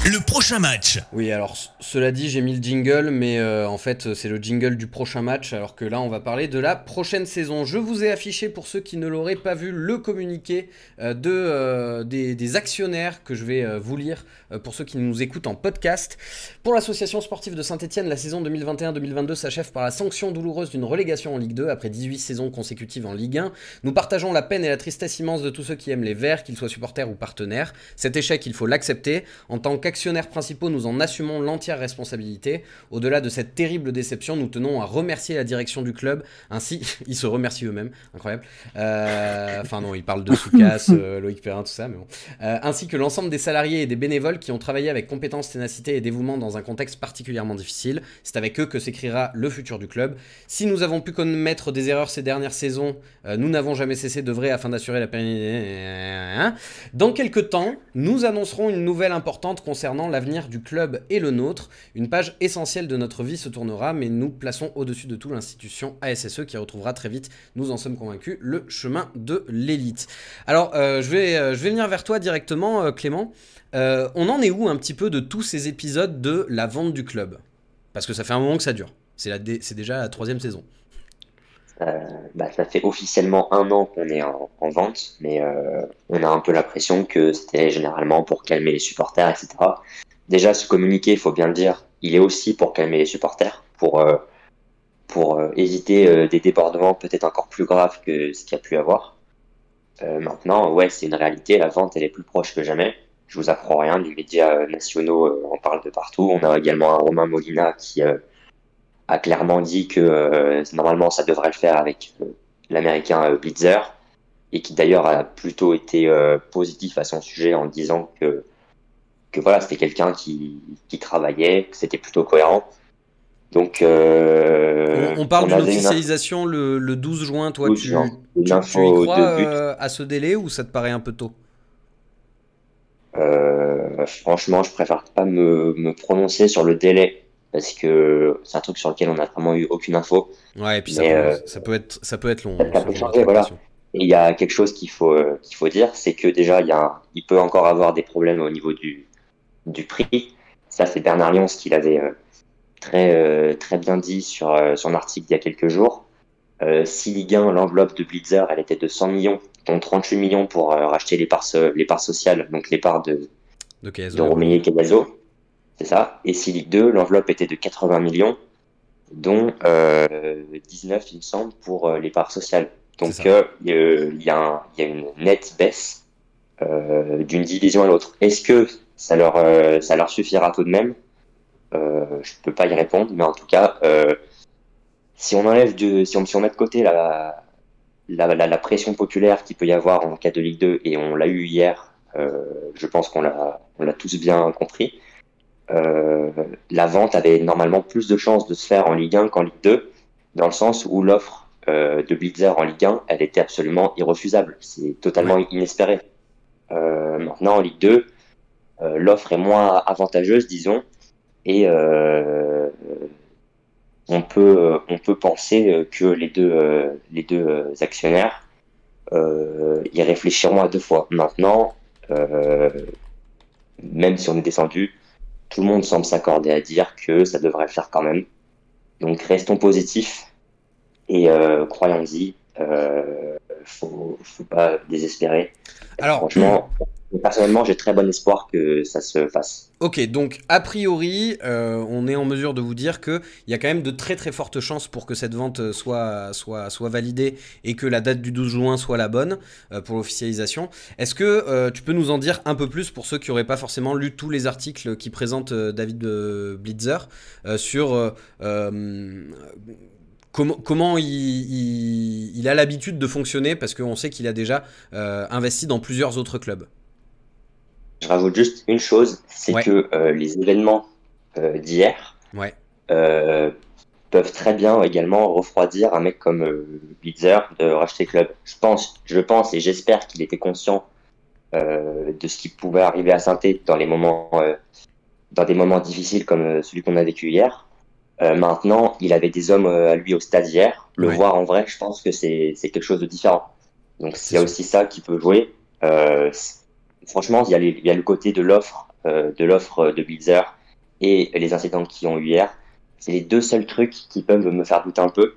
Speaker 1: Le prochain match.
Speaker 3: Oui, alors cela dit, j'ai mis le jingle, mais euh, en fait, c'est le jingle du prochain match, alors que là, on va parler de la prochaine saison. Je vous ai affiché, pour ceux qui ne l'auraient pas vu, le communiqué euh, de, euh, des, des actionnaires que je vais vous lire pour ceux qui nous écoutent en podcast. Pour l'association sportive de Saint-Etienne, la saison 2021-2022 s'achève par la sanction douloureuse d'une relégation en Ligue 2 après 18 saisons consécutives en Ligue 1. Nous partageons la peine et la tristesse immense de tous ceux qui aiment les Verts, qu'ils soient supporters ou partenaires. Cet échec, il faut l'accepter. En tant qu'actionnaires principaux, nous en assumons l'entière responsabilité. Au-delà de cette terrible déception, nous tenons à remercier la direction du club. Ainsi, ils se remercient eux-mêmes, incroyable. Euh, Enfin non, ils parlent de Soukas, euh, Loïc Perrin, tout ça, mais bon. Euh, ainsi que l'ensemble des salariés et des bénévoles qui ont travaillé avec compétence, ténacité et dévouement dans un contexte particulièrement difficile. C'est avec eux que s'écrira le futur du club. Si nous avons pu commettre des erreurs ces dernières saisons, nous n'avons jamais cessé d'œuvrer afin d'assurer la pérennité. Dans quelques temps, nous annoncerons une nouvelle importante concernant l'avenir du club et le nôtre. Une page essentielle de notre vie se tournera, mais nous plaçons au-dessus de tout l'institution ASSE qui retrouvera très vite, nous en sommes convaincus, le chemin de l'élite. Alors, euh, je, vais, euh, je vais venir vers toi directement, euh, Clément. On en est où un petit peu de tous ces épisodes de la vente du club? Parce que ça fait un moment que ça dure. C'est déjà la troisième saison.
Speaker 6: Euh, bah, ça fait officiellement un an qu'on est en, en vente, mais euh, on a un peu l'impression que c'était généralement pour calmer les supporters, etc. Déjà, ce communiqué, il faut bien le dire, il est aussi pour calmer les supporters, pour, euh, pour euh, éviter euh, des débordements peut-être encore plus graves que ce qu'il y a pu avoir. Euh, maintenant, ouais, c'est une réalité, la vente, elle est plus proche que jamais. Je vous apprends rien, les médias nationaux en parlent de partout. On a également un Romain Molina qui a clairement dit que euh, normalement ça devrait le faire avec euh, l'américain euh, Blitzer et qui d'ailleurs a plutôt été positif à son sujet en disant que que voilà c'était quelqu'un qui, qui travaillait que c'était plutôt cohérent donc euh,
Speaker 3: on, on parle d'une
Speaker 6: une-
Speaker 3: officialisation le, le 12 juin. Toi,
Speaker 6: 12
Speaker 3: tu,
Speaker 6: juin.
Speaker 3: Tu- y crois euh, à ce délai ou ça te paraît un peu tôt?
Speaker 6: Euh, franchement, je préfère pas me, me prononcer sur le délai parce que c'est un truc sur lequel on n'a vraiment eu aucune info.
Speaker 3: Ouais, et puis ça, peut,
Speaker 6: euh,
Speaker 3: ça, peut être, ça peut être long.
Speaker 6: ça peut changer, voilà. Et il y a quelque chose qu'il faut, euh, qu'il faut dire, c'est que déjà, il, y a un- il peut encore avoir des problèmes au niveau du, du prix. Ça, c'est Bernard Lyons qui l'avait euh, très, euh, très bien dit sur son article il y a quelques jours. Si Ligue 1, l'enveloppe de Blitzer, elle était de 100 millions, dont 38 millions pour racheter les parts, les parts sociales, donc les parts de,
Speaker 3: De
Speaker 6: Cavazo, c'est ça. Et si Ligue 2, l'enveloppe était de 80 millions, dont euh, 19, il me semble, pour euh, les parts sociales. Donc euh, euh, il y, a y une nette baisse d'une division à l'autre. Est-ce que ça leur, ça leur suffira tout de même? Je ne peux pas y répondre, mais en tout cas, si on enlève de, si on, si on met de côté la, la, la, pression populaire qu'il peut y avoir en cas de Ligue 2, et on l'a eu hier, euh, je pense qu'on l'a, on l'a tous bien compris, euh, la vente avait normalement plus de chances de se faire en Ligue 1 qu'en Ligue 2, dans le sens où l'offre euh, de Blitzer en Ligue 1, elle était absolument irrefusable. C'est totalement inespéré. Euh, maintenant, en Ligue 2, euh, l'offre est moins avantageuse, disons, et on peut, on peut penser que les deux, les deux actionnaires y réfléchiront à deux fois. Maintenant, même si on est descendu, tout le monde semble s'accorder à dire que ça devrait le faire quand même. Donc restons positifs et croyons-y. Euh, faut, faut pas désespérer.
Speaker 3: Alors,
Speaker 6: franchement, personnellement, j'ai très bon espoir que ça se fasse.
Speaker 3: Ok, donc a priori, euh, on est en mesure de vous dire qu'il y a quand même de très très fortes chances pour que cette vente soit, soit, soit validée et que la date du 12 juin soit la bonne euh, pour l'officialisation. Est-ce que euh, tu peux nous en dire un peu plus pour ceux qui n'auraient pas forcément lu tous les articles qui présentent David Blitzer sur comment, il, il, a l'habitude de fonctionner parce qu'on sait qu'il a déjà investi dans plusieurs autres clubs?
Speaker 6: Je rajoute juste une chose, c'est
Speaker 3: Ouais.
Speaker 6: que euh, les événements euh, d'hier
Speaker 3: Ouais.
Speaker 6: euh, peuvent très bien également refroidir un mec comme Blitzer de racheter club. Je pense, je pense et j'espère qu'il était conscient de ce qui pouvait arriver à saint dans les moments, dans des moments difficiles comme celui qu'on a vécu hier. Maintenant, il avait des hommes à lui au stade hier. Le
Speaker 3: Ouais.
Speaker 6: voir en vrai, je pense que c'est quelque chose de différent. Donc
Speaker 3: C'est
Speaker 6: il y a
Speaker 3: sûr.
Speaker 6: aussi ça qui peut jouer. Euh, franchement, il y, a les- il y a le côté de l'offre, euh, de l'offre de Blitzer et les incidents qui ont eu hier. C'est les deux seuls trucs qui peuvent me faire douter un peu.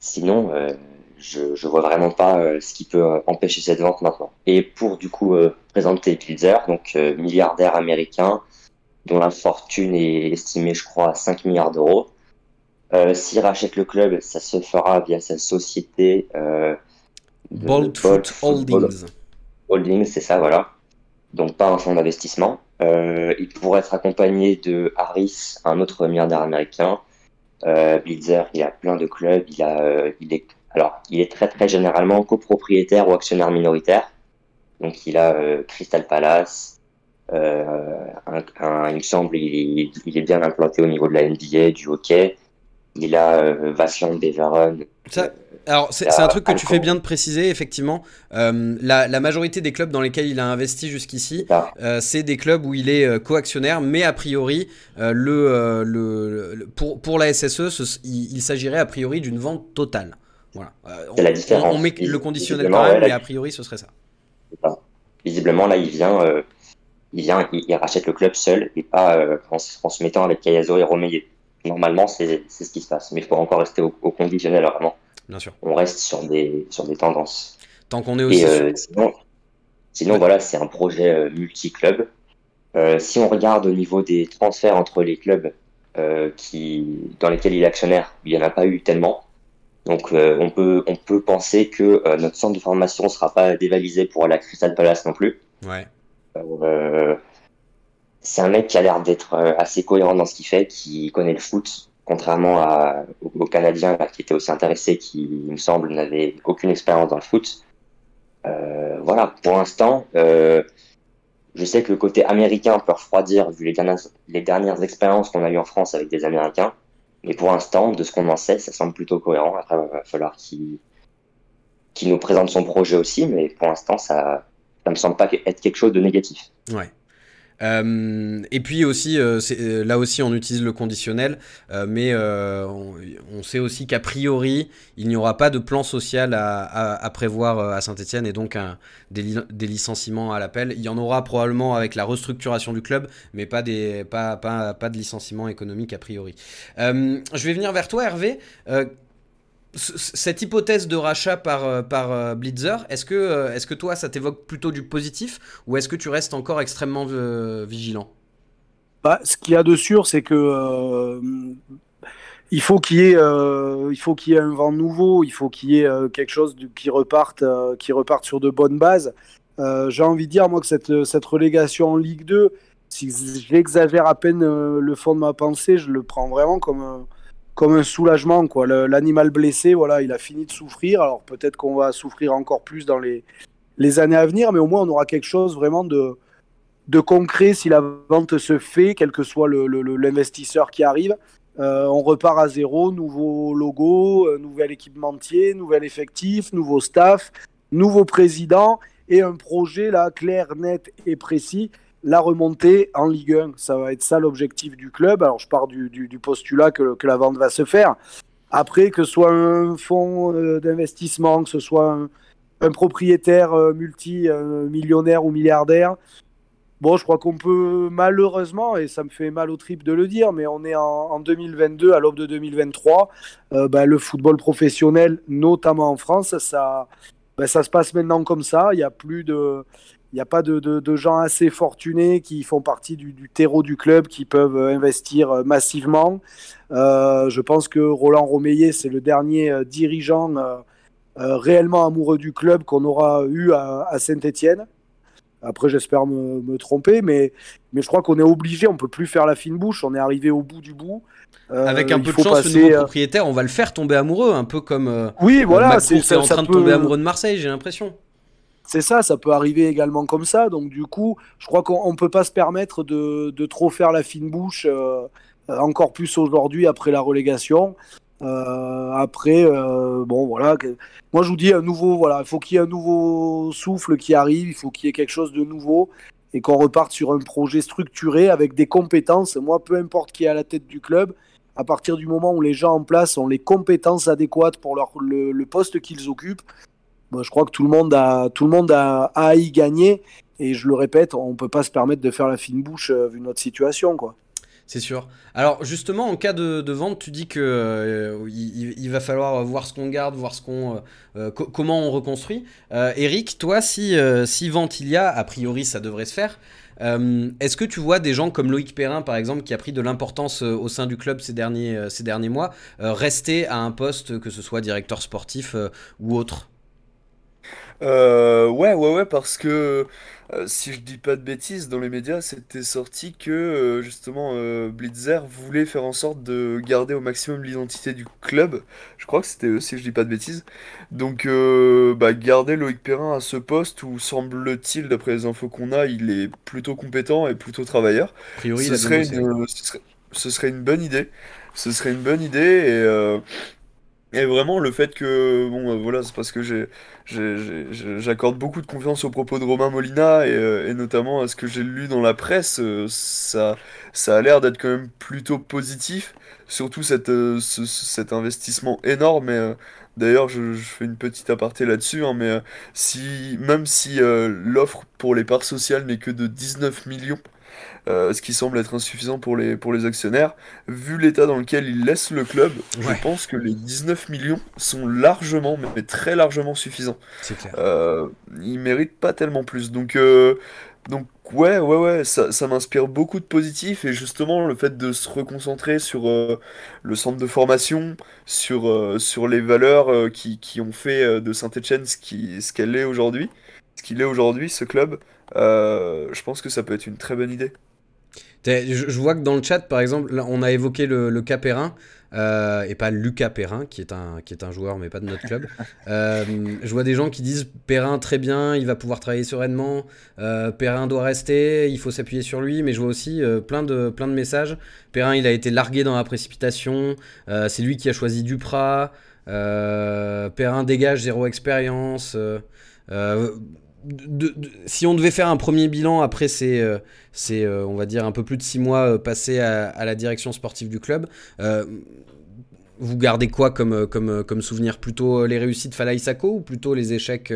Speaker 6: Sinon, euh, je, je vois vraiment pas euh, ce qui peut euh, empêcher cette vente maintenant. Et pour du coup euh, présenter Blitzer, donc euh, milliardaire américain, dont la fortune est estimée, je crois, à 5 milliards d'euros. Euh, S'il rachète le club, ça se fera via sa société euh, de
Speaker 3: Bold Foot Holdings.
Speaker 6: Holdings, c'est ça, voilà. Donc pas un fonds d'investissement. Euh, il pourrait être accompagné de Harris, un autre milliardaire américain. Euh, Blitzer, il a plein de clubs. Il a, euh, il est, alors, il est très très généralement copropriétaire ou actionnaire minoritaire. Donc il a euh, Crystal Palace. Euh, un, un- il me semble, il il est bien implanté au niveau de la NBA, du hockey. Il a euh, Vassland.
Speaker 3: Ça, alors, c'est un truc que tu fais bien de préciser, effectivement. Euh, la, la majorité des clubs dans lesquels il a investi jusqu'ici,
Speaker 6: Ça.
Speaker 3: euh, c'est des clubs où il est euh, coactionnaire, mais a priori, le, le, le- pour, pour la SSE, ce- il, il s'agirait a priori d'une vente totale. Voilà.
Speaker 6: C'est la
Speaker 3: on-
Speaker 6: différence.
Speaker 3: On, met le conditionnel quand même,
Speaker 6: ouais,
Speaker 3: mais a priori, ce serait ça.
Speaker 6: visiblement là il vient il vient il, il rachète le club seul et pas en, se- en se mettant avec Kayazo et Romeyer normalement c'est ce qui se passe mais il faut encore rester au, au conditionnel vraiment
Speaker 3: Bien sûr.
Speaker 6: on reste sur des sur des tendances
Speaker 3: Tant qu'on est aussi.
Speaker 6: et euh, sinon sinon
Speaker 3: Ouais.
Speaker 6: voilà c'est un projet euh, multi-club Euh, si on regarde au niveau des transferts entre les clubs euh, qui dans lesquels il est actionnaire il y en a pas eu tellement donc on peut on peut penser que notre centre de formation sera pas dévalisé pour à Crystal Palace non plus
Speaker 3: Ouais.
Speaker 6: C'est un mec qui a l'air d'être euh, assez cohérent dans ce qu'il fait, qui connaît le foot, contrairement à, au, au Canadien là, qui était aussi intéressé, qui, il me semble, n'avait aucune expérience dans le foot. Euh, voilà, pour l'instant, euh, je sais que le côté américain peut refroidir vu les dernières, expériences qu'on a eues en France avec des Américains, mais pour l'instant, de ce qu'on en sait, ça semble plutôt cohérent. Après, il va falloir qu'il nous présente son projet aussi, mais pour l'instant, ça ça me semble pas être quelque chose de négatif.
Speaker 3: Ouais. Euh, et puis aussi, euh, euh, là aussi, on utilise le conditionnel, mais on, sait aussi qu'a priori, il n'y aura pas de plan social à, prévoir à Saint-Etienne et donc des, li- des licenciements à l'appel. Il y en aura probablement avec la restructuration du club, mais pas, de licenciement économique a priori. Je vais venir vers toi, Hervé. Cette hypothèse de rachat par, euh, par euh, Blitzer, est-ce que, euh, est-ce que toi, ça t'évoque plutôt du positif ou est-ce que tu restes encore extrêmement vigilant?
Speaker 4: Bah, ce qu'il y a de sûr, c'est que il faut qu'il y ait, un vent nouveau, il faut qu'il y ait quelque chose qui reparte, qui reparte sur de bonnes bases. J'ai envie de dire, moi, que cette, relégation en Ligue 2, si j'exagère à peine le fond de ma pensée, je le prends vraiment comme comme un soulagement. quoi. L'animal blessé, voilà, il a fini de souffrir. Alors peut-être qu'on va souffrir encore plus dans les, les années à venir, mais au moins on aura quelque chose vraiment de, de concret si la vente se fait, quel que soit l'investisseur qui arrive. Euh, on repart à zéro, nouveau logo, euh, nouvel équipementier, nouvel effectif, nouveau staff, nouveau président et un projet là clair, net et précis la remontée en Ligue 1. Ça va être ça l'objectif du club. Alors je pars du, postulat que, la vente va se faire. Après, que ce soit un fonds euh, d'investissement, que ce soit un, propriétaire euh, multimillionnaire ou milliardaire, bon, je crois qu'on peut malheureusement, et ça me fait mal au trip de le dire, mais on est en, 2022, à l'aube de 2023, euh, bah, le football professionnel, notamment en France, ça, bah, ça se passe maintenant comme ça. Il n'y a plus de n'y a pas de, gens assez fortunés qui font partie du, terreau du club qui peuvent euh, investir euh, massivement. Euh, je pense que Roland Romeillet, c'est le dernier dirigeant réellement amoureux du club qu'on aura eu à, Saint-Étienne. Après, j'espère me, tromper, mais, mais je crois qu'on est obligé, on ne peut plus faire la fine bouche, on est arrivé au bout du bout.
Speaker 3: Avec un peu de chance, le nouveau propriétaire, on va le faire tomber amoureux, un peu comme.
Speaker 4: oui, voilà, c'est
Speaker 3: en train de tomber amoureux de Marseille, j'ai l'impression.
Speaker 4: C'est ça, ça peut arriver également comme ça. Donc du coup, je crois qu'on ne peut pas se permettre de, trop faire la fine bouche, euh, encore plus aujourd'hui après la relégation. Euh, après, euh, bon voilà, moi je vous dis un nouveau, voilà, il faut qu'il y ait un nouveau souffle qui arrive, il faut qu'il y ait quelque chose de nouveau et qu'on reparte sur un projet structuré avec des compétences. Moi, peu importe qui est à la tête du club, à partir du moment où les gens en place ont les compétences adéquates pour le poste qu'ils occupent, je crois que tout le monde a, tout le monde a, à y gagner. Et je le répète, on peut pas se permettre de faire la fine bouche euh, vu notre situation. quoi.
Speaker 3: C'est sûr. Alors justement, en cas de, vente, tu dis que euh, il, va falloir voir ce qu'on garde, voir ce qu'on, euh, comment on reconstruit. Eric, toi, si, si vente il y a, a priori ça devrait se faire. Est-ce que tu vois des gens comme Loïc Perrin, par exemple, qui a pris de l'importance au sein du club ces derniers, ces derniers mois, rester à un poste, que ce soit directeur sportif ou autre?
Speaker 5: Euh, ouais, ouais, ouais, parce que euh, si je dis pas de bêtises, dans les médias, c'était sorti que euh, justement Blitzer voulait faire en sorte de garder au maximum l'identité du club. Je crois que c'était eux, si je dis pas de bêtises. Donc, bah, garder Loïc Perrin à ce poste où semble-t-il, d'après les infos qu'on a, il est plutôt compétent et plutôt travailleur.
Speaker 3: A priori,
Speaker 5: ce serait, une, ce serait, ce serait une bonne idée. Ce serait une bonne idée et et vraiment, le fait que, bon, euh, voilà, c'est parce que j'accorde beaucoup de confiance aux propos de Romain Molina et, euh, notamment à ce que j'ai lu dans la presse, euh, ça, ça a l'air d'être quand même plutôt positif, surtout cette, cet investissement énorme. Et, d'ailleurs, je, je fais une petite aparté là-dessus, hein, mais si, même si l'offre pour les parts sociales n'est que de 19 millions, euh, ce qui semble être insuffisant pour les, pour les actionnaires. Vu l'état dans lequel ils laissent le club, je pense que les 19 millions sont largement, mais très largement suffisants.
Speaker 3: C'est clair.
Speaker 5: Euh, ils méritent pas tellement plus. Donc, euh, donc ouais, ouais, ouais, ça, ça m'inspire beaucoup de positif et justement le fait de se reconcentrer sur euh, le centre de formation, sur, sur les valeurs qui, qui, ont fait de Saint-Etienne ce qu'elle ce qu'elle est aujourd'hui, ce qu'il est aujourd'hui, ce club, je pense que ça peut être une très bonne idée.
Speaker 3: Je, vois que dans le chat, par exemple, on a évoqué le, cas Perrin, euh, et pas Lucas Perrin, qui est, un, qui est un joueur, mais pas de notre club. Euh, je vois des gens qui disent Perrin très bien, il va pouvoir travailler sereinement, euh, Perrin doit rester, il faut s'appuyer sur lui, mais je vois aussi plein, de, plein de messages. Perrin, il a été largué dans la précipitation, c'est lui qui a choisi Duprat, Perrin dégage zéro expérience si on devait faire un premier bilan après ces, euh, euh, on va dire, un peu plus de six mois euh, passés à, la direction sportive du club, vous gardez quoi comme, comme, comme souvenir? Plutôt les réussites Falaï Sako ou plutôt les échecs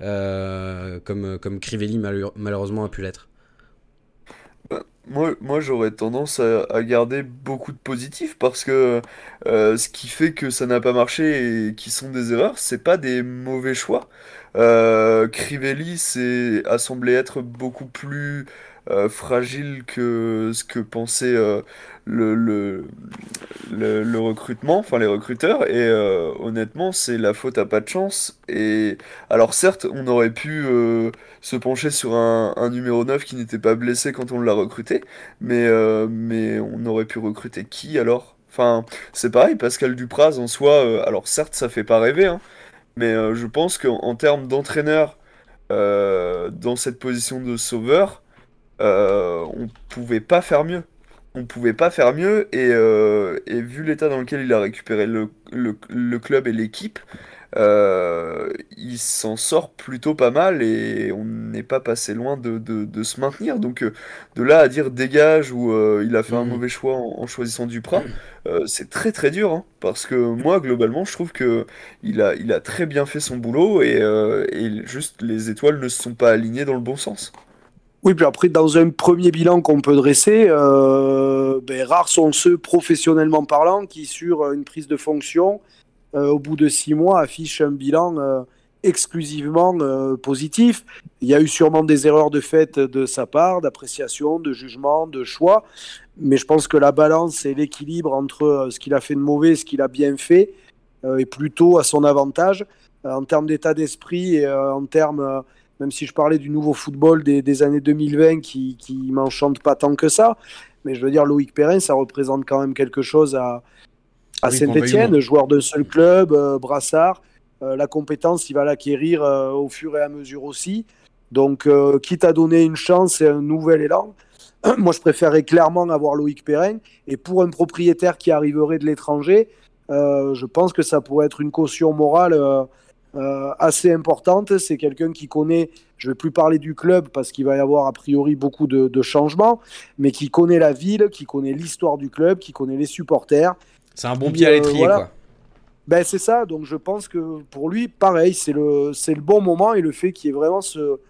Speaker 3: comme, comme Crivelli malheureusement a pu l'être?
Speaker 5: Moi, moi j'aurais tendance à, garder beaucoup de positifs parce que ce qui fait que ça n'a pas marché et qui sont des erreurs, c'est pas des mauvais choix. Crivelli a semblé être beaucoup plus fragile que ce que pensait le, le, le, recrutement, enfin les recruteurs, et euh, honnêtement, c'est la faute à pas de chance. Et alors, certes, on aurait pu euh, se pencher sur un, numéro 9 qui n'était pas blessé quand on l'a recruté, mais, euh, mais on aurait pu recruter qui alors? Enfin, c'est pareil, Pascal Dupraz en soi, alors certes, ça fait pas rêver, hein, mais je pense qu'en termes d'entraîneur dans cette position de sauveur, on pouvait pas faire mieux. On pouvait pas faire mieux euh, et, vu l'état dans lequel il a récupéré le, club et l'équipe, euh, il s'en sort plutôt pas mal et on n'est pas passé loin de, de, se maintenir. Donc euh, de là à dire dégage ou il a fait un mmh. mauvais choix en, choisissant Duprat, c'est très très dur hein, parce que moi globalement je trouve que il a, il a très bien fait son boulot et, et juste les étoiles ne se sont pas alignées dans le bon sens.
Speaker 4: Oui, puis après, dans un premier bilan qu'on peut dresser, euh, ben, rares sont ceux, professionnellement parlant, qui, sur une prise de fonction, euh, au bout de six mois, affichent un bilan euh, exclusivement positif. Il y a eu sûrement des erreurs de fait de sa part, d'appréciation, de jugement, de choix, mais je pense que la balance et l'équilibre entre ce qu'il a fait de mauvais et ce qu'il a bien fait est plutôt à son avantage en termes d'état d'esprit et en termes même si je parlais du nouveau football des, années 2020 qui, qui m'enchante pas tant que ça. Mais je veux dire, Loïc Perrin, ça représente quand même quelque chose à, à Saint-Etienne, joueur d'un seul club, euh, brassard. Euh, la compétence, il va l'acquérir euh, au fur et à mesure aussi. Donc, quitte à donner une chance et un nouvel élan, moi, je préférerais clairement avoir Loïc Perrin. Et pour un propriétaire qui arriverait de l'étranger, je pense que ça pourrait être une caution morale assez importante. C'est quelqu'un qui connaît, je ne vais plus parler du club parce qu'il va y avoir a priori beaucoup de, changements, mais qui connaît la ville, qui connaît l'histoire du club, qui connaît les supporters.
Speaker 3: C'est un bon pied à euh, l'étrier, quoi.
Speaker 4: Ben, c'est ça, donc je pense que pour lui, pareil, c'est le, c'est le bon moment et le fait qu'il y ait vraiment ce,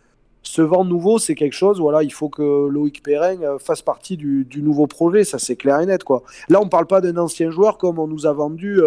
Speaker 4: ce vent nouveau, c'est quelque chose. Voilà, il faut que Loïc Perrin euh, fasse partie du, du nouveau projet, ça c'est clair et net. Quoi. Là, on ne parle pas d'un ancien joueur comme on nous a vendu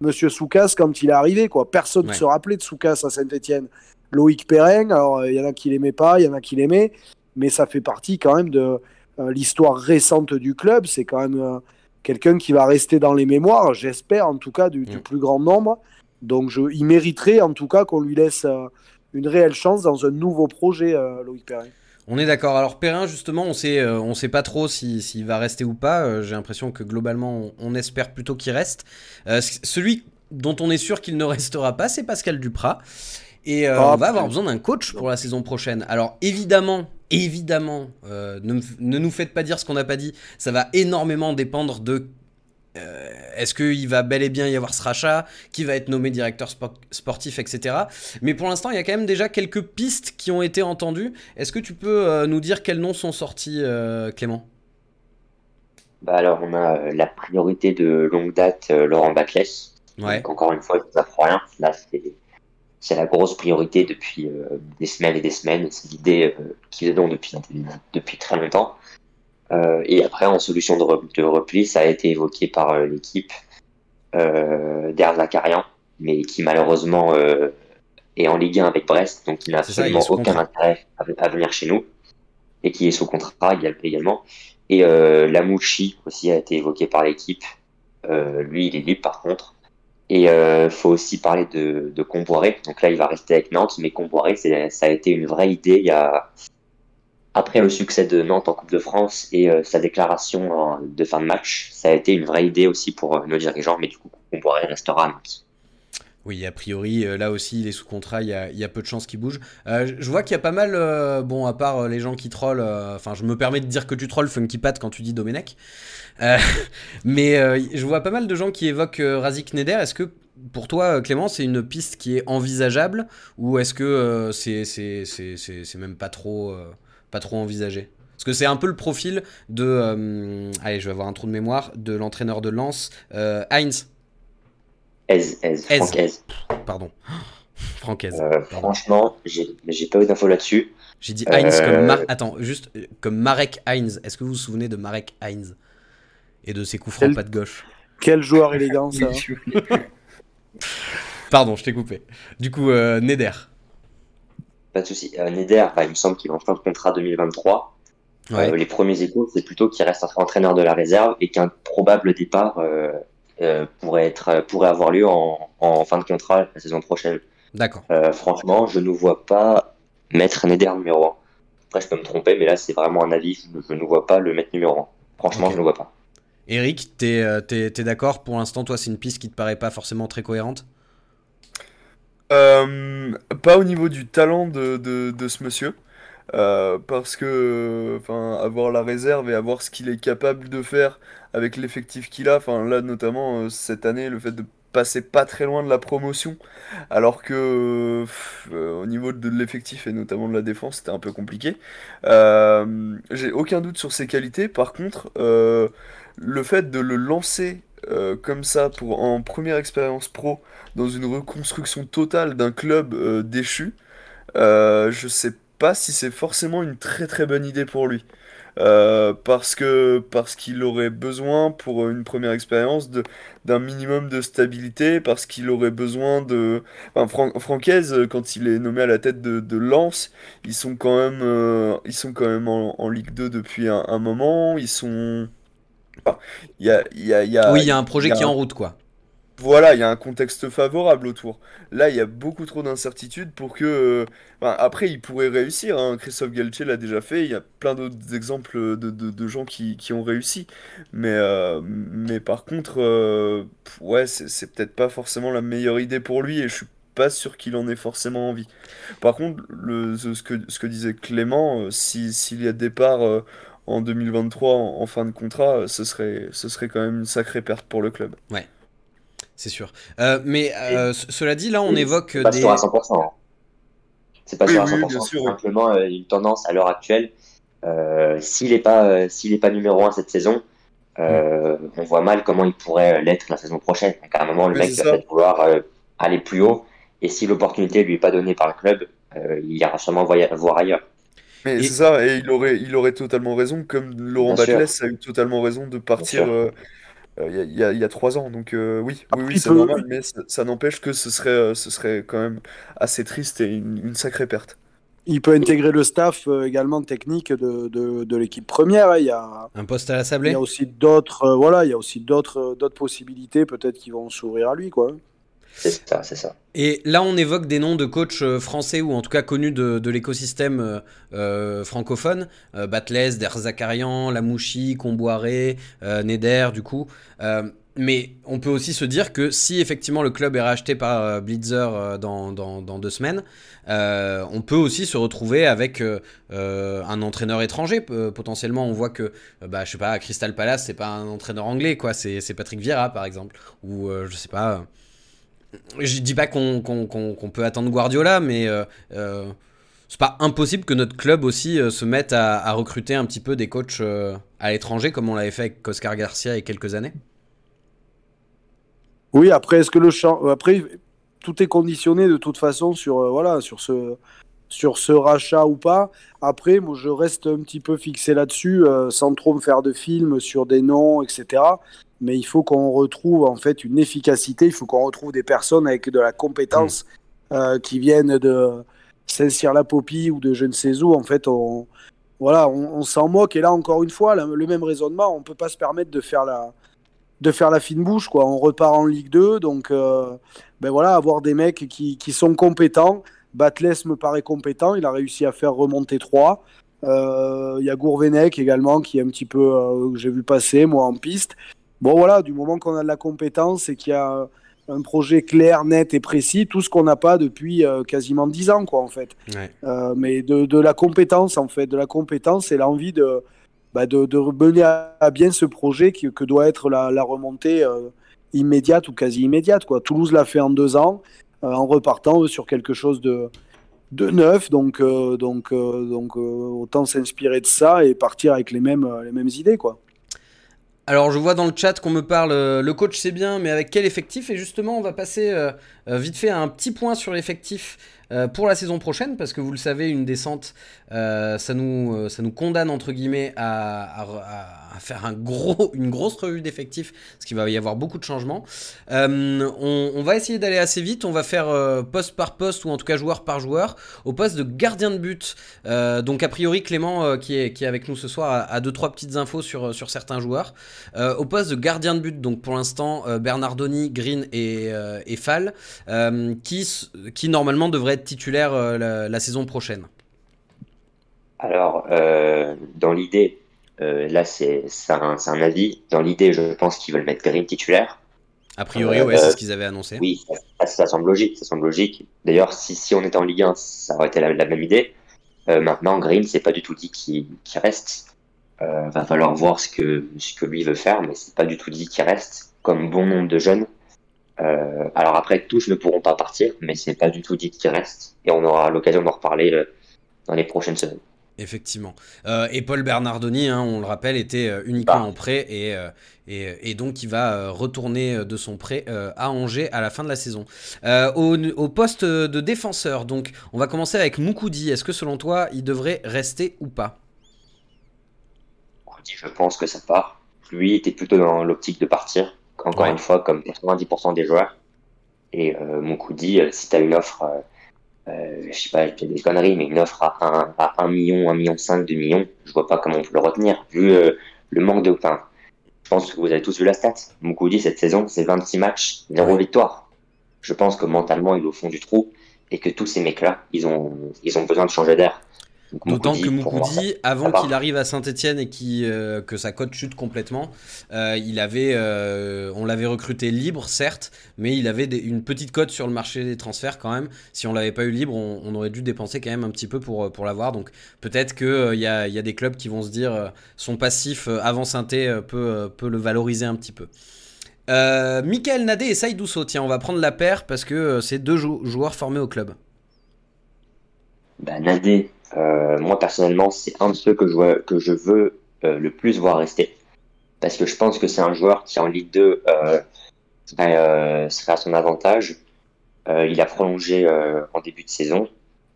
Speaker 4: Monsieur Soukas quand il est arrivé. Quoi. Personne ne se rappelait de Soukas à Saint-Etienne. Loïc Perrin, alors il y en a qui l'aimaient pas, il y en a qui l'aimaient, mais ça fait partie quand même de euh, l'histoire récente du club. C'est quand même euh, quelqu'un qui va rester dans les mémoires, j'espère en tout cas, du, mm. plus grand nombre. Donc je, il mériterait en tout cas qu'on lui laisse euh, une réelle chance dans un nouveau projet, Loïc Perrin.
Speaker 3: On est d'accord. Alors Perrin, justement, on sait, euh, on sait pas trop s'il va rester ou pas. Euh, j'ai l'impression que globalement, on, espère plutôt qu'il reste. Euh, celui dont on est sûr qu'il ne restera pas, c'est Pascal Duprat. Et ah, on va avoir besoin d'un coach pour la saison prochaine. Alors évidemment, évidemment, ne, ne, nous faites pas dire ce qu'on n'a pas dit. Ça va énormément dépendre de euh, est-ce qu'il va bel et bien y avoir ce rachat Qui va être nommé directeur sportif, etc. Mais pour l'instant, il y a quand même déjà quelques pistes qui ont été entendues. Est-ce que tu peux euh, nous dire quels noms sont sortis, euh, Clément?
Speaker 6: Bah Alors, on a la priorité de longue date, Laurent Baclès. Ouais. encore une fois, ça ne rien. Là, c'est la grosse priorité depuis des semaines et des semaines. C'est l'idée qu'ils ont depuis, depuis très longtemps. Euh, et après, en solution de, repli, ça a été évoqué par euh, l'équipe euh, d'Erzakarian, mais qui malheureusement est en Ligue 1 avec Brest, donc il n'a absolument aucun intérêt à, venir chez nous, et qui est sous contrat également. Et euh, Lamouchi aussi a été évoqué par l'équipe. lui, il est libre par contre. Et il faut aussi parler de, de Comboiré. Donc là, il va rester avec Nantes, mais Comboiré, ça a été une vraie idée il y a, après le succès de Nantes en Coupe de France et euh, sa déclaration de fin de match, ça a été une vraie idée aussi pour euh, nos dirigeants, mais du coup, pourrait restera à Nantes.
Speaker 3: Oui, a priori, euh, là aussi, il est sous contrat, il y a, peu de chances qu'il bouge. je vois qu'il y a pas mal, bon, à part les gens qui trollent, enfin, je me permets de dire que tu trolls Funky Pat quand tu dis Domenech, mais je vois pas mal de gens qui évoquent Razik Neder. Est-ce que pour toi, Clément, c'est une piste qui est envisageable ou est-ce que c'est même pas trop pas trop envisagé? Parce que c'est un peu le profil de. Euh, allez, je vais avoir un trou de mémoire. De l'entraîneur de Lens, euh,
Speaker 6: Franck Ez.
Speaker 3: Pardon. Franck Ez.
Speaker 6: Euh, franchement, j'ai pas eu d'infos là-dessus.
Speaker 3: J'ai dit Heinz comme. Attends, juste comme Marek Heinz. Est-ce que vous vous souvenez de Marek Heinz Et de ses coups francs pas de gauche?
Speaker 4: Quel joueur élégant ça
Speaker 3: Pardon, je t'ai coupé. Du coup, Neder.
Speaker 6: pas de souci. Euh, Neder, bah, il me semble qu'il va en fin de contrat 2023.
Speaker 3: Ouais.
Speaker 6: Euh, les premiers échos, c'est plutôt qu'il reste entraîneur de la réserve et qu'un probable départ euh, euh, pourrait, être, pourrait avoir lieu en, en fin de contrat la saison prochaine.
Speaker 3: D'accord.
Speaker 6: Euh, franchement, je ne vois pas mettre Neder numéro 1. Après, je peux me tromper, mais là, c'est vraiment un avis. Je, je ne vois pas le mettre numéro 1. Franchement, je ne le vois pas.
Speaker 3: Eric, t'es euh, t'es- t'es d'accord Pour l'instant, toi, c'est une piste qui te paraît pas forcément très cohérente?
Speaker 5: Euh, pas au niveau du talent de, de, de ce monsieur. Euh, parce que enfin avoir la réserve et avoir ce qu'il est capable de faire avec l'effectif qu'il a, enfin là notamment euh, cette année le fait de passer pas très loin de la promotion alors que euh, au niveau de l'effectif et notamment de la défense c'était un peu compliqué. J'ai aucun doute sur ses qualités, par contre le fait de le lancer comme ça pour en première expérience pro dans une reconstruction totale d'un club déchu, je sais pas si c'est forcément une très très bonne idée pour lui. Euh, parce que parce qu'il aurait besoin pour une première expérience de d'un minimum de stabilité, parce qu'il aurait besoin de... Enfin, Fran- Francaise, quand il est nommé à la tête de, de Lens, ils sont quand même, euh, ils sont quand même en, en Ligue 2 depuis un, un moment, ils sont... enfin, Il y a, il y a, y a-
Speaker 3: Oui, il y a un projet qui est en route, quoi.
Speaker 5: Voilà, il y a un contexte favorable autour. Là, il y a beaucoup trop d'incertitudes pour que. euh, après, il pourrait réussir. hein. Christophe Galtier l'a déjà fait. Il y a plein d'autres exemples de, de- gens qui, qui ont réussi. Mais, euh, mais par contre, euh, ouais, c'est c'est peut-être pas forcément la meilleure idée pour lui et je suis pas sûr qu'il en ait forcément envie. Par contre, ce, que, ce que disait Clément, si, s'il y a départ en 2023 en, fin de contrat, ce serait, ce serait quand même une sacrée perte pour le club.
Speaker 3: C'est sûr. Euh, mais euh, ce- cela dit, là, on
Speaker 6: Oui,
Speaker 3: évoque
Speaker 6: pas
Speaker 3: des.
Speaker 6: sûr à 100%. hein. C'est pas
Speaker 5: Oui,
Speaker 6: sûr à
Speaker 5: oui,
Speaker 6: 100%.
Speaker 5: bien sûr,
Speaker 6: c'est
Speaker 5: oui.
Speaker 6: simplement euh, une tendance à l'heure actuelle. Euh, s'il n'est pas, euh, s'il est pas numéro 1 cette saison, euh, on voit mal comment il pourrait l'être la saison prochaine. Donc, à un moment, le
Speaker 5: Mais
Speaker 6: mec va peut-être vouloir euh, aller plus haut. Et si l'opportunité lui est pas donnée par le club, euh, il ira sûrement voir ailleurs.
Speaker 5: Mais
Speaker 3: Et-
Speaker 5: c'est ça, et il aurait, il aurait totalement raison, comme Laurent. Batles a eu totalement raison de partir. Euh, euh, il y a, il y a- il y a trois ans. Donc euh, oui, oui,
Speaker 4: Après,
Speaker 5: oui,
Speaker 4: il
Speaker 5: c'est
Speaker 4: peut-
Speaker 5: normal, mais ça, ça n'empêche que ce serait, euh, ce serait quand même assez triste et une, une sacrée perte.
Speaker 4: Il peut intégrer le staff euh, également technique de, de, de l'équipe première. hein. Il y a,
Speaker 3: Un poste à la
Speaker 4: il
Speaker 3: sablée
Speaker 4: y a aussi d'autres euh, voilà, il y a aussi d'autres euh, d'autres possibilités peut-être qui vont s'ouvrir à lui quoi.
Speaker 6: C'est ça, c'est ça.
Speaker 3: Et là, on évoque des noms de coachs euh, français ou en tout cas connus de, l'écosystème euh, euh, francophone. Euh, Batles, Der Zakarian, Lamouchi, Comboiré, Neder, du coup. Mais on peut aussi se dire que si effectivement le club est racheté par Blitzer dans, deux semaines, on peut aussi se retrouver avec un entraîneur étranger. Potentiellement, on voit que, bah, je sais pas, à Crystal Palace, c'est pas un entraîneur anglais, quoi. C'est Patrick Vieira, par exemple. Ou je sais pas. Je dis pas qu'on peut attendre Guardiola, mais euh, euh, c'est pas impossible que notre club aussi euh, se mette à, recruter un petit peu des coachs à l'étranger, comme on l'avait fait avec Oscar Garcia il y a quelques années.
Speaker 4: Oui, après est-ce que le champ après tout est conditionné de toute façon sur voilà, sur ce sur ce rachat ou pas. Après, moi, je reste un petit peu fixé là-dessus, euh, sans trop me faire de films sur des noms, etc. Mais il faut qu'on retrouve en fait une efficacité. Il faut qu'on retrouve des personnes avec de la compétence euh, qui viennent de Saint-Cyr-la-Popie ou de je ne sais où. En fait, on voilà, on, on s'en moque. Et là, encore une fois, le même raisonnement, on peut pas se permettre de faire la de faire la fine bouche quoi. On repart en Ligue 2, donc euh, ben voilà, avoir des mecs qui, qui sont compétents. Batles me paraît compétent, il a réussi à faire remonter 3. Euh, Il y a Gourvenec également qui est un petit peu, euh, que j'ai vu passer moi en piste. Bon voilà, du moment qu'on a de la compétence et qu'il y a un projet clair, net et précis, tout ce qu'on n'a pas depuis euh, quasiment 10 ans quoi en fait.
Speaker 3: Ouais.
Speaker 4: Mais de, de la compétence en fait, de la compétence et l'envie de, bah, de, de mener à, bien ce projet qui, que doit être la, la remontée immédiate ou quasi immédiate. Quoi. Toulouse l'a fait en deux ans en repartant sur quelque chose de, de neuf, donc, euh, donc, euh, donc euh, autant s'inspirer de ça et partir avec les mêmes, euh, les mêmes idées. Quoi.
Speaker 3: Alors je vois dans le chat qu'on me parle, euh, le coach c'est bien, mais avec quel effectif? Et justement, on va passer euh, euh, vite fait à un petit point sur l'effectif euh, pour la saison prochaine, parce que vous le savez, une descente, euh, ça, nous, ça nous condamne, entre guillemets, à, faire un gros, une grosse revue d'effectifs, parce qu'il va y avoir beaucoup de changements. On, va essayer d'aller assez vite, on va faire poste par poste, ou en tout cas joueur par joueur, au poste de gardien de but. donc a priori, Clément, qui, est, qui est avec nous ce soir, a, deux, trois petites infos sur, sur certains joueurs. au poste de gardien de but, donc pour l'instant, Bernardoni, Green et, et Fall, qui, qui normalement devrait être titulaire euh, la, saison prochaine
Speaker 6: Alors, euh, dans l'idée, euh, là c'est un, un, avis. Dans l'idée, je pense qu'ils veulent mettre Green titulaire.
Speaker 3: A priori, ouais, c'est ce qu'ils avaient annoncé.
Speaker 6: Oui, ça, semble logique. Ça semble logique. D'ailleurs, si, si, on était en Ligue 1, ça aurait été la, même idée. maintenant, Green, c'est pas du tout dit qu'il reste. va falloir voir ce que, ce que lui veut faire, mais c'est pas du tout dit qu'il reste. Comme bon nombre de jeunes, euh, alors après, tous ne pourront pas partir, mais c'est pas du tout dit qu'ils restent. Et on aura l'occasion d'en reparler euh, dans les prochaines semaines.
Speaker 3: Effectivement. Euh, et Paul Bernardoni, hein, on le rappelle, était uniquement bah. en prêt et, et, donc il va retourner de son prêt à Angers à la fin de la saison. Au, au, poste de défenseur, donc on va commencer avec Moukoudi. Est-ce que selon toi, il devrait rester ou pas?
Speaker 6: Moukoudi, je pense que ça part. Lui était plutôt dans l'optique de partir encore une fois, comme 90% des joueurs. Et euh, Moukoudi, euh, si tu as une offre, euh, euh, je sais pas, j'ai des conneries, mais une offre à 1, à 1 million, 1 million 5, 2 millions, je vois pas comment on peut le retenir, vu euh, le manque de. Enfin, je pense que vous avez tous vu la stat. Moukoudi, cette saison, c'est 26 matchs, 0 victoire. Je pense que mentalement, il est au fond du trou et que tous ces mecs-là, ils ont, ils ont besoin de changer d'air.
Speaker 3: D'autant que Moukoudi, avant qu'il arrive à Saint-Etienne et euh, que sa cote chute complètement, euh, il avait, euh, on l'avait recruté libre, certes, mais il avait une petite cote sur le marché des transferts quand même. Si on l'avait pas eu libre, on, aurait dû dépenser quand même un petit peu pour, pour l'avoir. Donc peut-être qu'il y, a, y a des clubs qui vont se dire son passif avant saint peut, peut le valoriser un petit peu. Euh, Michael Nadé et Saïdousso, tiens, on va prendre la paire parce que c'est deux joueurs formés au club.
Speaker 6: Bah, Nadé, euh, moi personnellement, c'est un de ceux que je, que je veux euh, le plus voir rester. Parce que je pense que c'est un joueur qui en Ligue 2 euh, serait, serait, à son avantage. Il a prolongé en début de saison.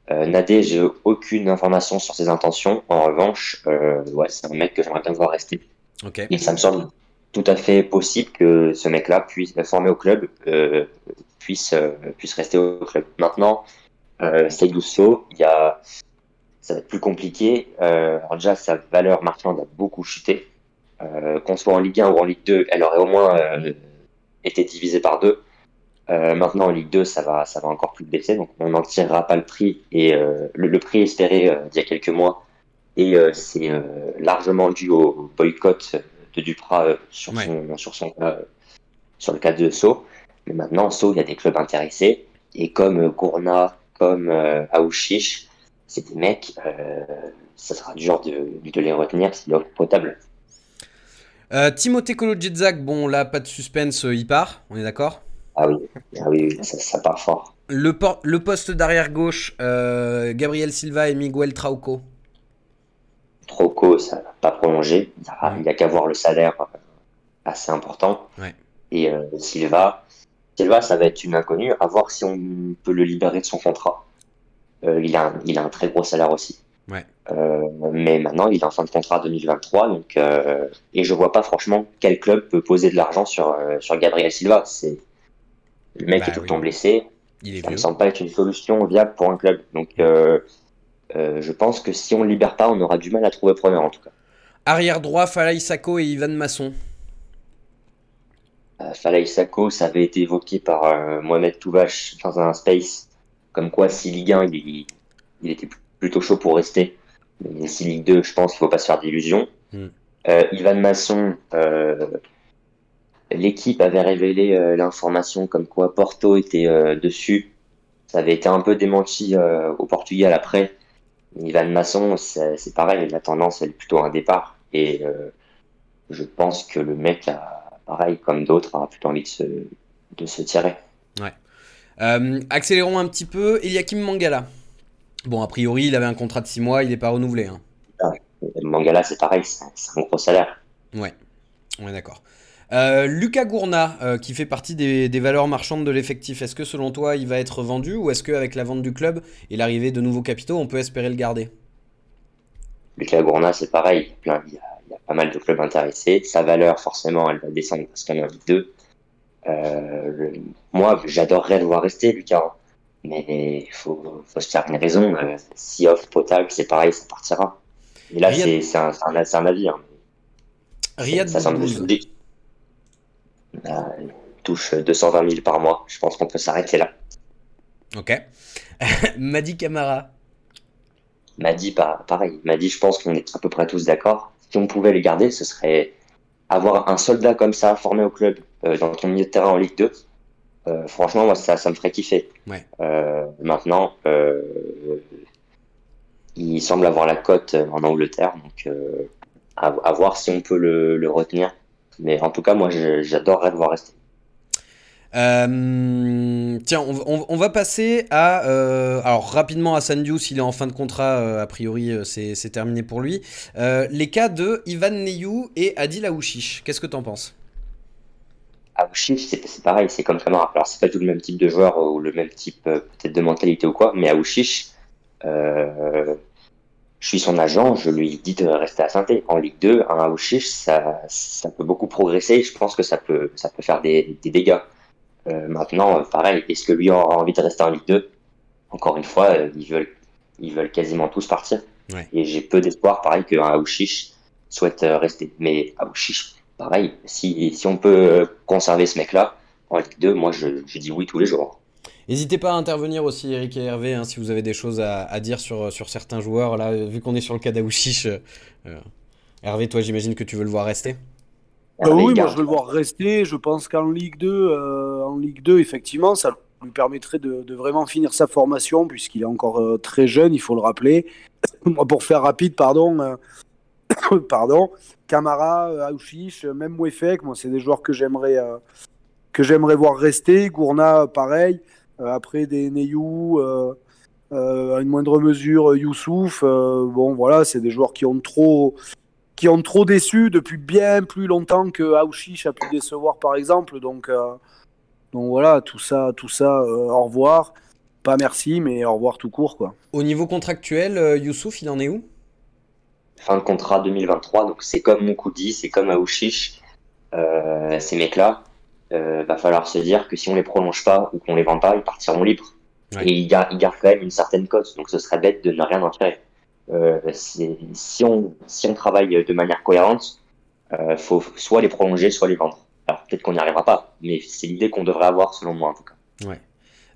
Speaker 6: Nadé, j'ai aucune information sur ses intentions. En revanche, ouais, c'est un mec que j'aimerais bien voir rester.
Speaker 3: Okay.
Speaker 6: Et ça me semble tout à fait possible que ce mec-là puisse former au club, puisse, puisse rester au club. Maintenant, euh, Douceau, il y a ça va être plus compliqué. Euh, alors déjà, sa valeur marchande a beaucoup chuté. Euh, qu'on soit en Ligue 1 ou en Ligue 2, elle aurait au moins euh, été divisée par deux. Euh, maintenant, en Ligue 2, ça va, ça va encore plus baisser, donc on n'en tirera pas le prix. Et le, le, prix espéré d'il y a quelques mois, et c'est largement dû au boycott de Duprat sur,
Speaker 3: ouais.
Speaker 6: son, sur, son, sur le cas de Sceaux. Mais maintenant, Sceaux, il y a des clubs intéressés. Et comme Gourna, comme Aouchiche, c'est des mecs, euh, ça sera dur de, de les retenir, c'est leur potable.
Speaker 3: Euh, Timothée Kolodziejczak, bon là pas de suspense, euh, il part, on est d'accord?
Speaker 6: Ah oui, ah oui ça, ça, part fort.
Speaker 3: Le, le poste d'arrière gauche, euh, Gabriel Silva et Miguel Trauco.
Speaker 6: Trauco, ça n'a pas prolongé, il n'y a, a qu'à voir le salaire assez important.
Speaker 3: Ouais.
Speaker 6: Et euh, Silva, Silva, ça va être une inconnue, à voir si on peut le libérer de son contrat. Euh, il, a un, il a un très gros salaire aussi.
Speaker 3: Ouais.
Speaker 6: Euh, mais maintenant, il est en fin de contrat 2023, donc euh, et je vois pas franchement quel club peut poser de l'argent sur euh, sur Gabriel Silva. C'est le mec
Speaker 3: bah,
Speaker 6: est tout le temps blessé.
Speaker 3: Il est
Speaker 6: Ça me semble pas être une solution viable pour un club. Donc, je pense que si on le libère pas, on aura du mal à trouver preneur en tout cas.
Speaker 3: Arrière droit, Falaï Sako et Ivan Masson.
Speaker 6: Falaï Sako, ça avait été évoqué par Mohamed Touvache dans un space, comme quoi si Ligue 1, il, il était plutôt chaud pour rester. Mais si Ligue 2, je pense qu'il faut pas se faire d'illusions.
Speaker 3: Mm.
Speaker 6: Euh, Ivan Masson, euh, l'équipe avait révélé euh, l'information comme quoi Porto était dessus. Ça avait été un peu démenti au Portugal après. Ivan Masson, c'est pareil, la tendance elle est plutôt un départ. Et je pense que le mec a, pareil comme d'autres, a plutôt envie de se, de se tirer.
Speaker 3: Euh, accélérons un petit peu, Eliakim Mangala. Bon, a priori, il avait un contrat de 6 mois, il n'est pas renouvelé. Hein.
Speaker 6: Et Mangala, c'est pareil, c'est un gros salaire.
Speaker 3: Ouais, on est d'accord. Euh, Lucas Gourna, euh, qui fait partie des, des valeurs marchandes de l'effectif, est-ce que selon toi il va être vendu ou est-ce qu'avec la vente du club et l'arrivée de nouveaux capitaux, on peut espérer le garder?
Speaker 6: Lucas Gourna, c'est pareil. Il y, a, il y, a, pas mal de clubs intéressés. Sa valeur, forcément, elle va descendre parce qu'elle est en Ligue 2. Euh, moi, j'adorerais le voir rester, Lucas. Mais il faut, faut, se faire une raison. Euh, si off potable, c'est pareil, ça partira. Et là, c'est un, un, un, avis. Hein.
Speaker 3: Riyad
Speaker 6: ça semble euh, il touche 220 000 par mois. Je pense qu'on peut s'arrêter là.
Speaker 3: Ok. Madi Camara.
Speaker 6: Madi, pas pareil. Madi, je pense qu'on est à peu près tous d'accord. Si on pouvait les garder, ce serait avoir un soldat comme ça formé au club euh, dans ton milieu de terrain en Ligue 2. Euh, franchement, moi, ça, ça me ferait kiffer.
Speaker 3: Ouais.
Speaker 6: Euh, maintenant, il semble avoir la cote en Angleterre, donc à, à, voir si on peut le, le retenir. Mais en tout cas, moi, j'adorerais le voir rester.
Speaker 3: Euh, tiens, on, on, on, va passer à. Euh, alors, rapidement, à Sandius, il est en fin de contrat, euh, a priori, c'est terminé pour lui. les cas de Ivan Neyou et Adil Aouchiche, qu'est-ce que t'en penses?
Speaker 6: Aouchiche, c'est pareil, c'est comme Camara. Alors, c'est pas tout le même type de joueur ou le même type peut-être de mentalité ou quoi, mais Aouchiche, je suis son agent, je lui dis de rester à saint En Ligue 2, un Aouchiche, ça, ça peut beaucoup progresser. Je pense que ça peut, ça peut faire des, des dégâts. Euh, maintenant, pareil, est-ce que lui aura envie de rester en Ligue 2 Encore une fois, euh, ils veulent, ils veulent quasiment tous partir.
Speaker 3: Ouais.
Speaker 6: Et j'ai peu d'espoir, pareil, qu'un Aouchiche souhaite euh, rester. Mais Aouchiche, pareil, si, si on peut conserver ce mec-là en Ligue 2, moi je, je dis oui tous les jours.
Speaker 3: N'hésitez pas à intervenir aussi, Eric et Hervé, hein, si vous avez des choses à, à, dire sur, sur certains joueurs. Là, vu qu'on est sur le cas d'Aouchiche, euh, Hervé, toi, j'imagine que tu veux le voir rester
Speaker 4: ah oui, moi je veux le voir rester. Je pense qu'en Ligue 2, euh, en Ligue 2, effectivement, ça lui permettrait de, de vraiment finir sa formation, puisqu'il est encore euh, très jeune, il faut le rappeler. Moi, pour faire rapide, pardon, euh, pardon, Camara, Aouchiche, même Mouefek, moi c'est des joueurs que j'aimerais j'aimerais voir rester. Gourna, pareil. après des Neyou, à une moindre mesure, Youssouf. bon, voilà, c'est des joueurs qui ont trop déçu depuis bien plus longtemps que Aouchiche a pu décevoir par exemple. Donc, euh, voilà, tout ça, tout ça, euh, au revoir. Pas merci, mais au revoir tout court. Quoi.
Speaker 3: Au niveau contractuel, euh, Youssouf, il en est où?
Speaker 6: Fin de contrat 2023, donc c'est comme Moukoudi, c'est comme Aouchiche. Euh, ces mecs-là, euh, va falloir se dire que si on les prolonge pas ou qu'on les vend pas, ils partiront libres.
Speaker 3: Ouais.
Speaker 6: Et ils gardent, quand même une certaine cote, donc ce serait bête de ne rien en tirer. Euh, si on, si on travaille de manière cohérente, euh, faut soit les prolonger, soit les vendre. Alors peut-être qu'on n'y arrivera pas, mais c'est l'idée qu'on devrait avoir selon moi en tout cas.
Speaker 3: Ouais.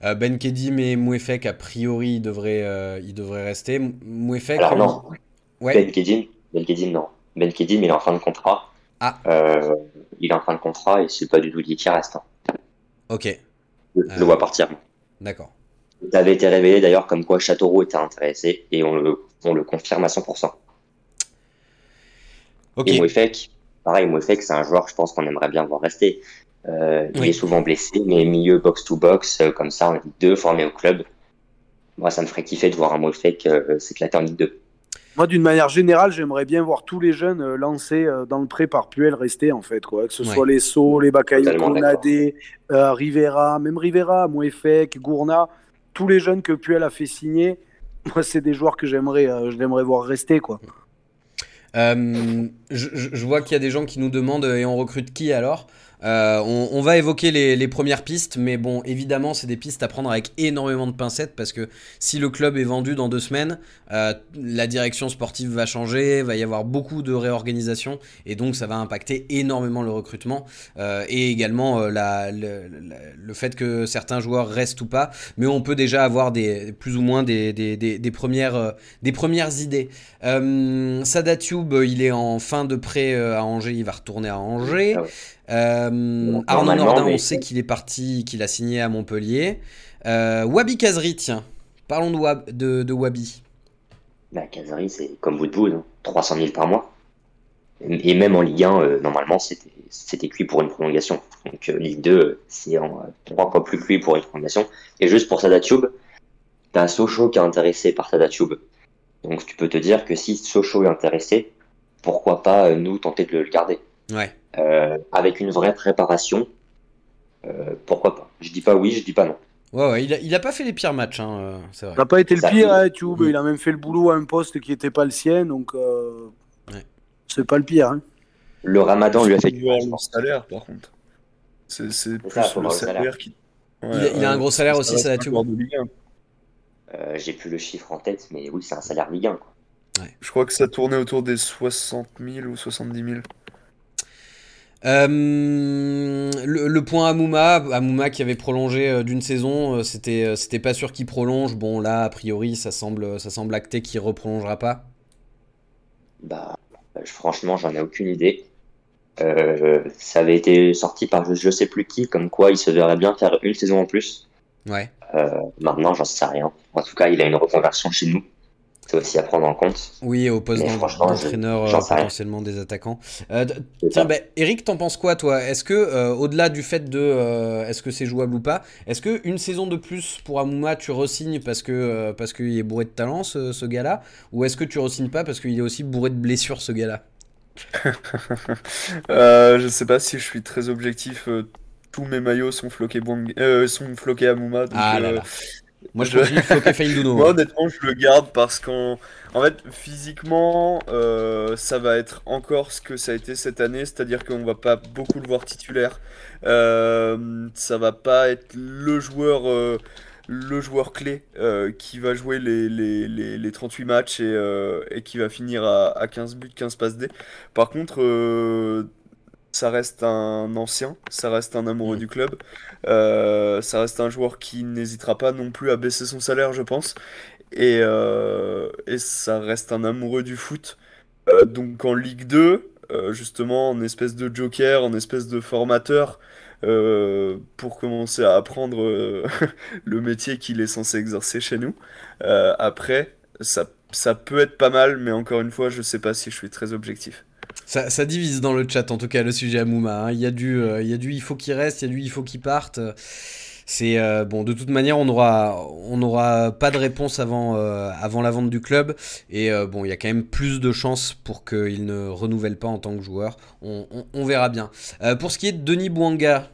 Speaker 3: Euh, ben Kedim et Mouefek, a priori, ils devraient, euh, ils devraient rester. Mouefek.
Speaker 6: Alors non.
Speaker 3: Ouais.
Speaker 6: Ben Kedim, Ben Kedim non. Ben Kedim, il est en fin de contrat.
Speaker 3: Ah.
Speaker 6: Euh, il est en fin de contrat et c'est pas du tout dit qu'il reste. Hein.
Speaker 3: Ok.
Speaker 6: Je le vois partir.
Speaker 3: D'accord.
Speaker 6: Ça avait été révélé d'ailleurs comme quoi Châteauroux était intéressé et on le, on le confirme à 100%.
Speaker 3: Ok.
Speaker 6: Et Mouefek, pareil, Mouefek, c'est un joueur, je pense qu'on aimerait bien voir rester. Euh, il est souvent blessé, mais milieu box-to-box, euh, comme ça, en Ligue 2, formé au club. Moi, ça me ferait kiffer de voir un Mouefek euh, s'éclater en Ligue 2.
Speaker 4: Moi, d'une manière générale, j'aimerais bien voir tous les jeunes euh, lancés euh, dans le pré par Puel rester, en fait. Quoi. Que ce
Speaker 3: Ouais.
Speaker 4: soit les Sceaux, les
Speaker 6: d'accord.
Speaker 4: Konadé, euh, Rivera, même Rivera, Mouefek, Gourna, tous les jeunes que Puel a fait signer, moi, c'est des joueurs que j'aimerais euh, j'aimerais voir rester. Quoi.
Speaker 3: Euh, je, vois qu'il y a des gens qui nous demandent et on recrute qui alors? Euh, on, va évoquer les, premières pistes, mais bon, évidemment, c'est des pistes à prendre avec énormément de pincettes parce que si le club est vendu dans deux semaines, euh, la direction sportive va changer, va y avoir beaucoup de réorganisation et donc ça va impacter énormément le recrutement euh, et également le, fait que certains joueurs restent ou pas. Mais on peut déjà avoir plus ou moins des, premières, idées. Euh, Sada Tube, il est en fin de prêt à Angers, il va retourner à Angers.
Speaker 6: Ah.
Speaker 3: Euh, Arnaud Nordin,
Speaker 6: mais-
Speaker 3: on sait qu'il est parti, qu'il a signé à Montpellier. Euh, Wabi Kazri, tiens. Parlons de, Wab- de, de Wabi.
Speaker 6: La Caserie, c'est comme Woodwood, hein, 300 000 par mois. Et même en Ligue 1, euh, normalement, c'était cuit pour une prolongation. Donc euh, Ligue 2, euh, c'est en trois fois plus cuit pour une prolongation. Et juste pour Sadatube, t'as Sochaux qui est intéressé par Sadatube. Donc tu peux te dire que si Sochaux est intéressé, pourquoi pas nous tenter de le garder
Speaker 3: Ouais.
Speaker 6: Euh, avec une vraie préparation, euh, pourquoi pas Je dis pas oui, je dis pas non.
Speaker 3: Ouais, ouais, il a, il a pas fait les pires matchs, hein, euh, c'est vrai.
Speaker 4: Ça n'a pas été le pire, hein, Tube. Il a même fait le boulot à un poste qui n'était pas le sien, donc euh,
Speaker 3: Ouais.
Speaker 4: c'est pas le pire. hein.
Speaker 6: Le ramadan lui a fait du
Speaker 5: salaire, par contre. C'est c'est plus
Speaker 6: ça,
Speaker 5: le salaire,
Speaker 6: salaire.
Speaker 5: qui.
Speaker 3: Il a- il a un gros salaire aussi, ça,
Speaker 5: un
Speaker 3: tu
Speaker 5: joueur de Ligue 1.
Speaker 6: Euh, J'ai plus le chiffre en tête, mais oui, c'est un salaire Ligue 1. Quoi.
Speaker 5: Je crois que ça tournait autour des 60 000 ou 70 000.
Speaker 3: Euh, le, le point Amouma, Amouma qui avait prolongé euh, d'une saison, euh, c'était c'était pas sûr qu'il prolonge. Bon là, a priori, ça semble ça semble acté qu'il reprolongera pas.
Speaker 6: Bah, franchement, j'en ai aucune idée. Euh, ça avait été sorti par je, je sais plus qui, comme quoi il se verrait bien faire une saison en plus.
Speaker 3: Ouais.
Speaker 6: Euh, maintenant, j'en sais rien. En tout cas, il a une reconversion chez nous. C'est aussi à prendre en compte.
Speaker 3: Oui, au poste d'entraîneur euh, potentiellement des attaquants. Euh, tiens, bah, Eric, t'en penses quoi toi? Est-ce que euh, au-delà du fait de euh, est-ce que c'est jouable ou pas, est-ce que une saison de plus pour Amouma tu resignes parce que euh, parce qu'il est bourré de talent ce, ce gars-là, ou est-ce que tu resignes pas parce qu'il est aussi bourré de blessures ce gars-là?
Speaker 5: Euh, je sais pas si je suis très objectif. euh, tous mes maillots sont floqués, euh, sont floqués à Mouma. donc,
Speaker 3: Ah là
Speaker 5: euh,
Speaker 3: là. Moi je
Speaker 5: je-
Speaker 3: continue de floquer Feindouno.
Speaker 5: Moi, honnêtement, je le garde parce qu'en en fait, physiquement, euh, ça va être encore ce que ça a été cette année, c'est-à-dire qu'on va pas beaucoup le voir titulaire. Euh, ça va pas être le joueur, euh, le joueur clé qui va jouer les, les, les, les 38 matchs et, et qui va finir à, à 15 buts, 15 passes D. Par contre, ça reste un ancien, ça reste un amoureux
Speaker 3: Mm.
Speaker 5: du club. Euh, ça reste un joueur qui n'hésitera pas non plus à baisser son salaire, je pense. Et, euh, et ça reste un amoureux du foot. Euh, donc en Ligue 2, euh, justement, en espèce de joker, en espèce de formateur, pour commencer à apprendre le métier qu'il est censé exercer chez nous. Après, ça, ça peut être pas mal, mais encore une fois, je sais pas si je suis très objectif.
Speaker 3: Ça, ça divise dans le chat en tout cas le sujet Amouma. hein. Il y a du euh, il y a du il faut qu'il reste, il y a du il faut qu'il parte. C'est euh, bon de toute manière on aura on n'aura pas de réponse avant euh, avant la vente du club et bon il y a quand même plus de chances pour qu'il ne renouvelle pas en tant que joueur. On, on- on verra bien. Pour ce qui est de Denis Bouanga,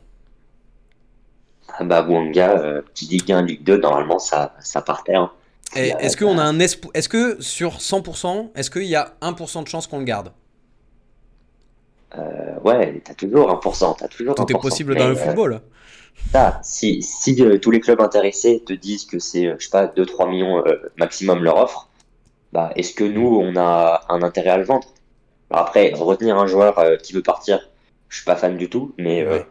Speaker 6: Ah bah, Bouanga, qui Ligue 1, Ligue 2, normalement, ça, ça partait. hein.
Speaker 3: est-ce qu'on a un espo- est-ce que sur 100% est-ce qu'il y a 1% de chance qu'on le garde?
Speaker 6: Ouais, t'as toujours 1%. T'as toujours
Speaker 3: Tout est
Speaker 6: 1%.
Speaker 3: possible
Speaker 6: Mais,
Speaker 3: dans le
Speaker 6: euh,
Speaker 3: football.
Speaker 6: ça, si si euh, tous les clubs intéressés te disent que c'est, euh, je sais pas, 2-3 millions euh, maximum leur offre, bah, est-ce que nous, on a un intérêt à le vendre? Alors Après, retenir un joueur euh, qui veut partir, je suis pas fan du tout, mais euh,
Speaker 3: Ouais.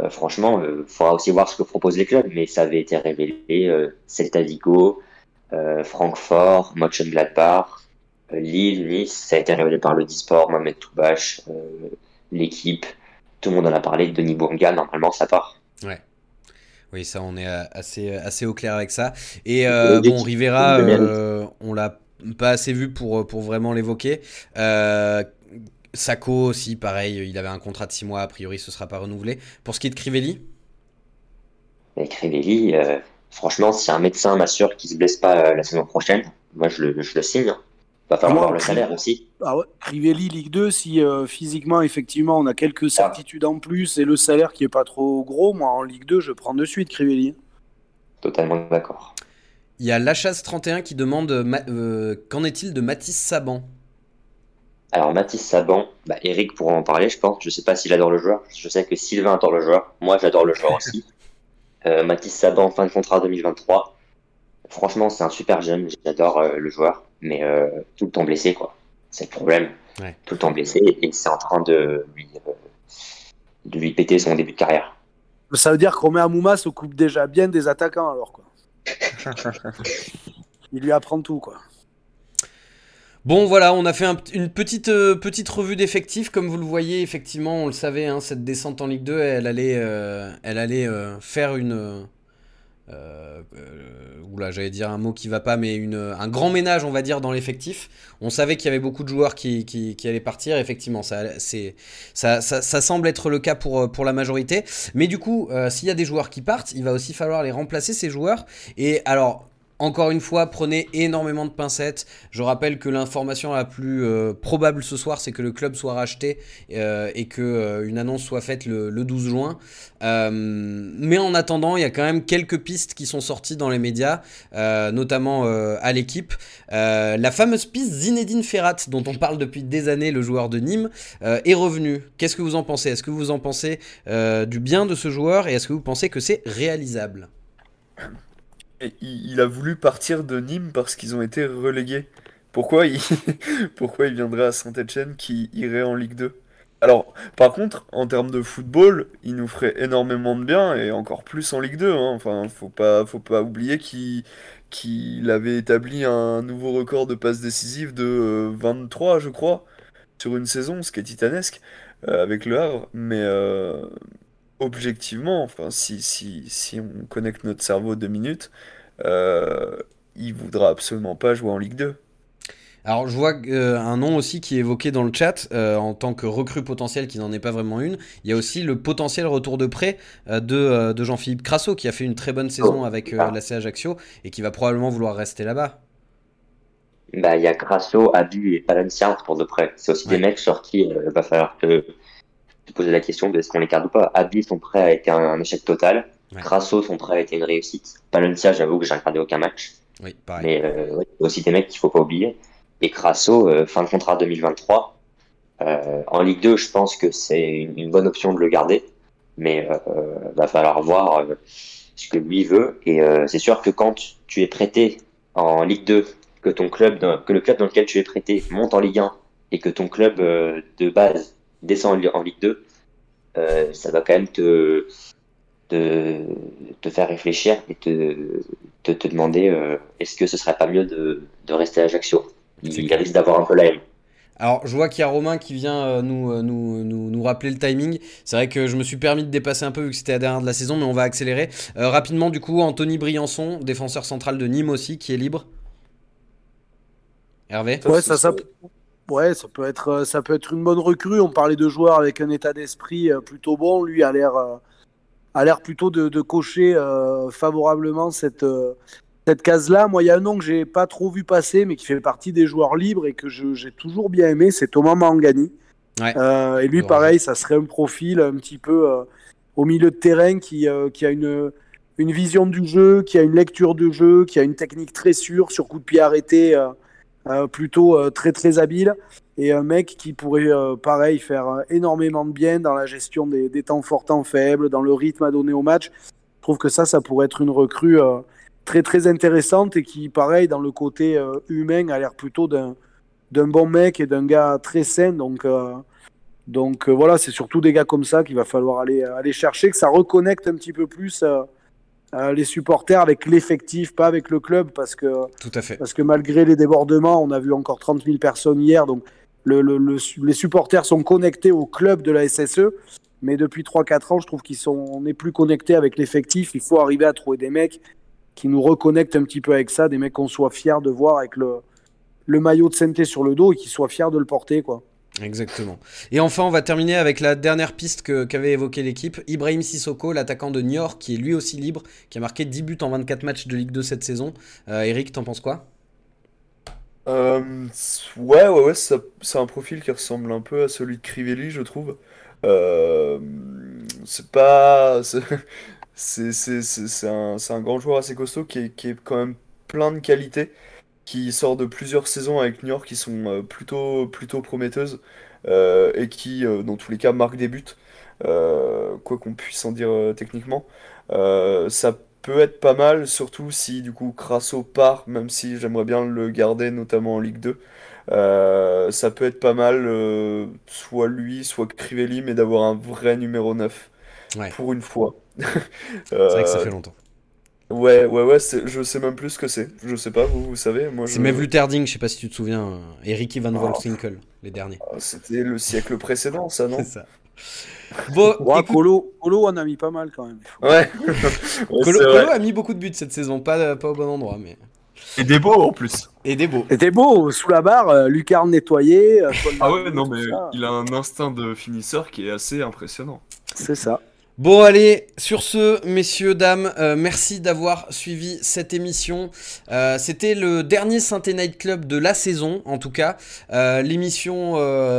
Speaker 6: euh, franchement, il faudra aussi voir ce que proposent les clubs. Mais ça avait été révélé, euh, Celta Vigo, euh, Francfort, Mönchengladbach, euh, Lille, Nice, ça a été révélé par le Disport, Mohamed Toubache, euh, l'équipe. Tout le monde en a parlé, Denis Bouanga, normalement ça part.
Speaker 3: Oui, ça, on est euh, assez, assez au clair avec ça. Et euh, bon, Rivera, euh, on l'a pas assez vu pour, pour vraiment l'évoquer. Euh, Sako aussi, pareil, il avait un contrat de 6 mois, a priori ce sera pas renouvelé. Pour ce qui est de Crivelli,
Speaker 6: Mais Crivelli, euh, franchement, si un médecin m'assure qu'il se blesse pas euh, la saison prochaine, moi je le, je le signe. Va falloir voir le salaire aussi.
Speaker 4: Ah ouais, Crivelli, Ligue 2, si euh, physiquement, effectivement, on a quelques certitudes en plus et le salaire qui est pas trop gros, moi en Ligue 2, je prends de suite Crivelli.
Speaker 6: Totalement d'accord.
Speaker 3: il y a Lachas31 qui demande euh, Ma- euh, qu'en est-il de Mathis Saban?
Speaker 6: Alors Mathis Saban, bah, Eric pourra en parler, je pense. Je sais pas s'il adore le joueur. Je sais que Sylvain adore le joueur. Moi, j'adore le joueur aussi. Euh, Mathis Saban, fin de contrat 2023. Franchement, c'est un super jeune. J'adore euh, le joueur, mais euh, tout le temps blessé, quoi. C'est le problème.
Speaker 3: Ouais.
Speaker 6: Tout le temps blessé et c'est en train de lui, euh, de lui péter son début de carrière.
Speaker 4: Ça veut dire que Romain Amouma se coupe déjà bien des attaquants alors quoi. Il lui apprend tout quoi.
Speaker 3: Bon voilà, on a fait un- une petite, euh, petite revue d'effectifs. Comme vous le voyez, effectivement, on le savait, hein, cette descente en Ligue 2, elle allait, euh, elle allait euh, faire une... euh, euh, oula, j'allais dire un mot qui va pas, mais une, un grand ménage, on va dire, dans l'effectif. On savait qu'il y avait beaucoup de joueurs qui, qui, allaient partir. Effectivement, ça, c'est, ça, ça, semble être le cas pour, pour la majorité. Mais du coup, euh, s'il y a des joueurs qui partent, il va aussi falloir les remplacer, ces joueurs. Et alors, encore une fois, prenez énormément de pincettes. Je rappelle que l'information la plus euh, probable ce soir, c'est que le club soit racheté euh, et que euh, une annonce soit faite le, 12 juin. mais en attendant, il y a quand même quelques pistes qui sont sorties dans les médias, notamment à l'équipe. la fameuse piste Zinedine Ferrat, dont on parle depuis des années, le joueur de Nîmes, est revenu. Qu'est-ce que vous en pensez? Est-ce que vous en pensez du bien de ce joueur et est-ce que vous pensez que c'est réalisable?
Speaker 5: Il, a voulu partir de Nîmes parce qu'ils ont été relégués. Pourquoi il, pourquoi il viendrait à Saint-Etienne qui irait en Ligue 2 Alors, par contre, en termes de football, il nous ferait énormément de bien et encore plus en Ligue 2. Hein. Enfin, faut pas, faut pas oublier qu'il avait établi un nouveau record de passes décisives de 23, euh, je crois, sur une saison, ce qui est titanesque, euh, avec le Havre. Mais euh, objectivement, enfin, si, si, si on connecte notre cerveau deux minutes, euh, il voudra absolument pas jouer en Ligue 2.
Speaker 3: Alors je vois euh, un nom aussi qui est évoqué dans le chat euh, en tant que recrue potentielle qui n'en est pas vraiment une. Il y a aussi le potentiel retour de prêt de, de Jean-Philippe Crasso qui a fait une très bonne saison oh. avec la C Ajaccio et qui va probablement vouloir rester là-bas.
Speaker 6: Bah, il y a Crasso, Adu et Palencia pour de prêt. C'est aussi des mecs sur qui il va falloir que te poser la question de est-ce qu'on les garde ou pas. Abi, son prêt a été un, échec total. Crasso, son prêt a été une réussite. Palencia, j'avoue que j'ai regardé aucun match.
Speaker 3: Oui, pareil.
Speaker 6: Mais euh, aussi des mecs qu'il faut pas oublier. Et Crasso, euh, fin de contrat 2023. Euh, en Ligue 2, je pense que c'est une, bonne option de le garder. Mais il va falloir voir ce que lui veut. Et c'est sûr que quand tu es prêté en Ligue 2, que ton club, que le club dans lequel tu es prêté monte en Ligue 1 et que ton club de base descend en Ligue 2, euh, ça va quand même te, te, faire réfléchir et te, te, te demander euh, est-ce que ce serait pas mieux de, de rester à Ajaccio? Il risque d'avoir un peu la haine.
Speaker 3: Alors, je vois qu'il y a Romain qui vient euh, nous, nous, nous, nous, rappeler le timing. C'est vrai que je me suis permis de dépasser un peu vu que c'était la dernière de la saison, mais on va accélérer. rapidement, du coup, Anthony Briançon, défenseur central de Nîmes aussi, qui est libre. Hervé?
Speaker 4: Ouais, ça, ça, Ouais, ça peut être, euh, ça peut être une bonne recrue. On parlait de joueurs avec un état d'esprit euh, plutôt bon. Lui a l'air, euh, a l'air plutôt de, cocher favorablement cette, cette case-là. Moi, il y a un nom que j'ai pas trop vu passer, mais qui fait partie des joueurs libres et que j'ai toujours bien aimé, c'est Thomas Mangani. et lui, pareil, ça serait un profil un petit peu au milieu de terrain qui, qui a une, une vision du jeu, qui a une lecture de jeu, qui a une technique très sûre sur coup de pied arrêté. Euh, plutôt euh, très très habile et un mec qui pourrait euh, pareil faire énormément de bien dans la gestion des, temps forts, temps faibles, dans le rythme à donner au match. Je trouve que ça, ça pourrait être une recrue très très intéressante et qui, pareil, dans le côté humain, a l'air plutôt d'un d'un bon mec et d'un gars très sain. Donc, donc voilà, c'est surtout des gars comme ça qu'il va falloir aller, aller chercher, que ça reconnecte un petit peu plus euh, les supporters avec l'effectif, pas avec le club, parce que,
Speaker 3: Tout à fait.
Speaker 4: parce que malgré les débordements, on a vu encore 30 000 personnes hier, donc le, les supporters sont connectés au club de la SSE, mais depuis 3-4 ans, je trouve qu'ils sont, on n'est plus connectés avec l'effectif. Il faut arriver à trouver des mecs qui nous reconnectent un petit peu avec ça, des mecs qu'on soit fiers de voir avec le, le maillot de Santé sur le dos et qui soient fiers de le porter, quoi.
Speaker 3: Exactement. Et enfin, on va terminer avec la dernière piste qu'avait évoqué l'équipe. Ibrahim Sissoko, l'attaquant de Niort, qui est lui aussi libre, qui a marqué 10 buts en 24 matchs de Ligue 2 cette saison. Euh, Eric, t'en penses quoi?
Speaker 5: Euh, Ouais, ouais, ouais, c'est un profil qui ressemble un peu à celui de Crivelli, je trouve. Euh, c'est pas. C'est un, grand joueur assez costaud qui est quand même plein de qualités qui sort de plusieurs saisons avec New York qui sont euh, plutôt, plutôt prometteuses euh, et qui, euh, dans tous les cas, marquent des buts, quoi qu'on puisse en dire techniquement. ça peut être pas mal, surtout si du coup Crasso part, même si j'aimerais bien le garder, notamment en Ligue 2. ça peut être pas mal, soit lui, soit Crivelli, mais d'avoir un vrai numéro 9 pour une fois.
Speaker 3: c'est vrai que ça fait longtemps.
Speaker 5: Ouais, ouais, ouais, je sais même plus ce que c'est. Je sais pas, vous, vous savez. Moi,
Speaker 3: C'est Mev Lutherding, je sais pas si tu te souviens. Et Ricky Van Wolfswinkel, les derniers.
Speaker 5: Ah, c'était le siècle précédent, ça, non?
Speaker 3: C'est ça. Bon,
Speaker 4: Colo, Colo en a mis pas mal quand même.
Speaker 5: Ouais.
Speaker 3: Colo, Colo, a mis beaucoup de buts cette saison, pas, pas au bon endroit, mais.
Speaker 5: Et des beaux en plus.
Speaker 3: Et des beaux.
Speaker 4: Et des beaux, sous la barre, euh, lucarne nettoyée.
Speaker 5: ah ouais, non, mais il a un instinct de finisseur qui est assez impressionnant.
Speaker 4: C'est ça.
Speaker 3: Bon allez, sur ce, messieurs, dames, euh, merci d'avoir suivi cette émission. Euh, C'était le dernier Synthé Night Club de la saison, en tout cas. Euh, L'émission,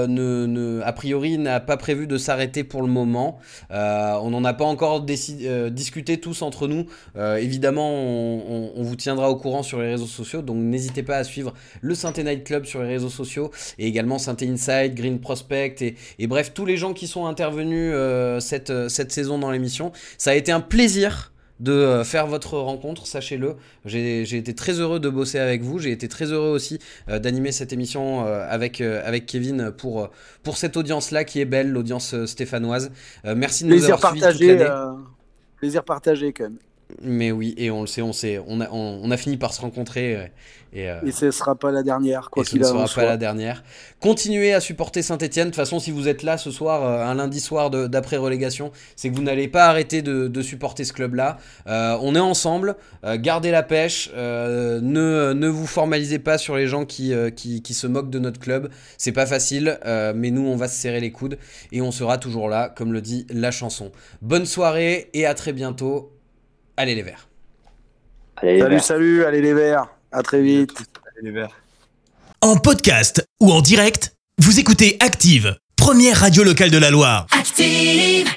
Speaker 3: ne, a priori, n'a pas prévu de s'arrêter pour le moment. On n'en a pas encore discuté tous entre nous. évidemment, on, vous tiendra au courant sur les réseaux sociaux, donc n'hésitez pas à suivre le Synthé Night Club sur les réseaux sociaux et également Synthé Inside, Green Prospect et, bref, tous les gens qui sont intervenus cette saison dans l'émission. Ça a été un plaisir de euh, faire votre rencontre, sachez-le. J'ai été très heureux de bosser avec vous. J'ai été très heureux aussi euh, d'animer cette émission euh, avec, euh, avec Kevin pour, pour cette audience-là qui est belle, l'audience stéphanoise. merci de
Speaker 4: plaisir
Speaker 3: nous avoir
Speaker 4: partagé,
Speaker 3: suivis
Speaker 4: Plaisir partagé, quand même.
Speaker 3: Mais oui, et on le sait, on sait, on a, on, on a fini par se rencontrer. Et,
Speaker 4: euh, et ce ne sera pas la dernière, quoi
Speaker 3: qu'il Ce ne sera pas la dernière. Continuez à supporter Saint-Etienne. De toute façon, si vous êtes là ce soir, euh, un lundi soir d'après-relégation, c'est que vous n'allez pas arrêter de, de, supporter ce club-là. Euh, on est ensemble. Euh, gardez la pêche. ne, ne vous formalisez pas sur les gens qui, qui, qui se moquent de notre club. C'est pas facile, mais nous, on va se serrer les coudes. Et on sera toujours là, comme le dit la chanson. Bonne soirée et à très bientôt. Allez les Verts.
Speaker 6: Allez, les
Speaker 4: salut,
Speaker 6: verts.
Speaker 4: salut, allez les Verts. À très vite.
Speaker 5: Allez, les verts.
Speaker 1: En podcast ou en direct, vous écoutez Active, première radio locale de la Loire.
Speaker 2: Active!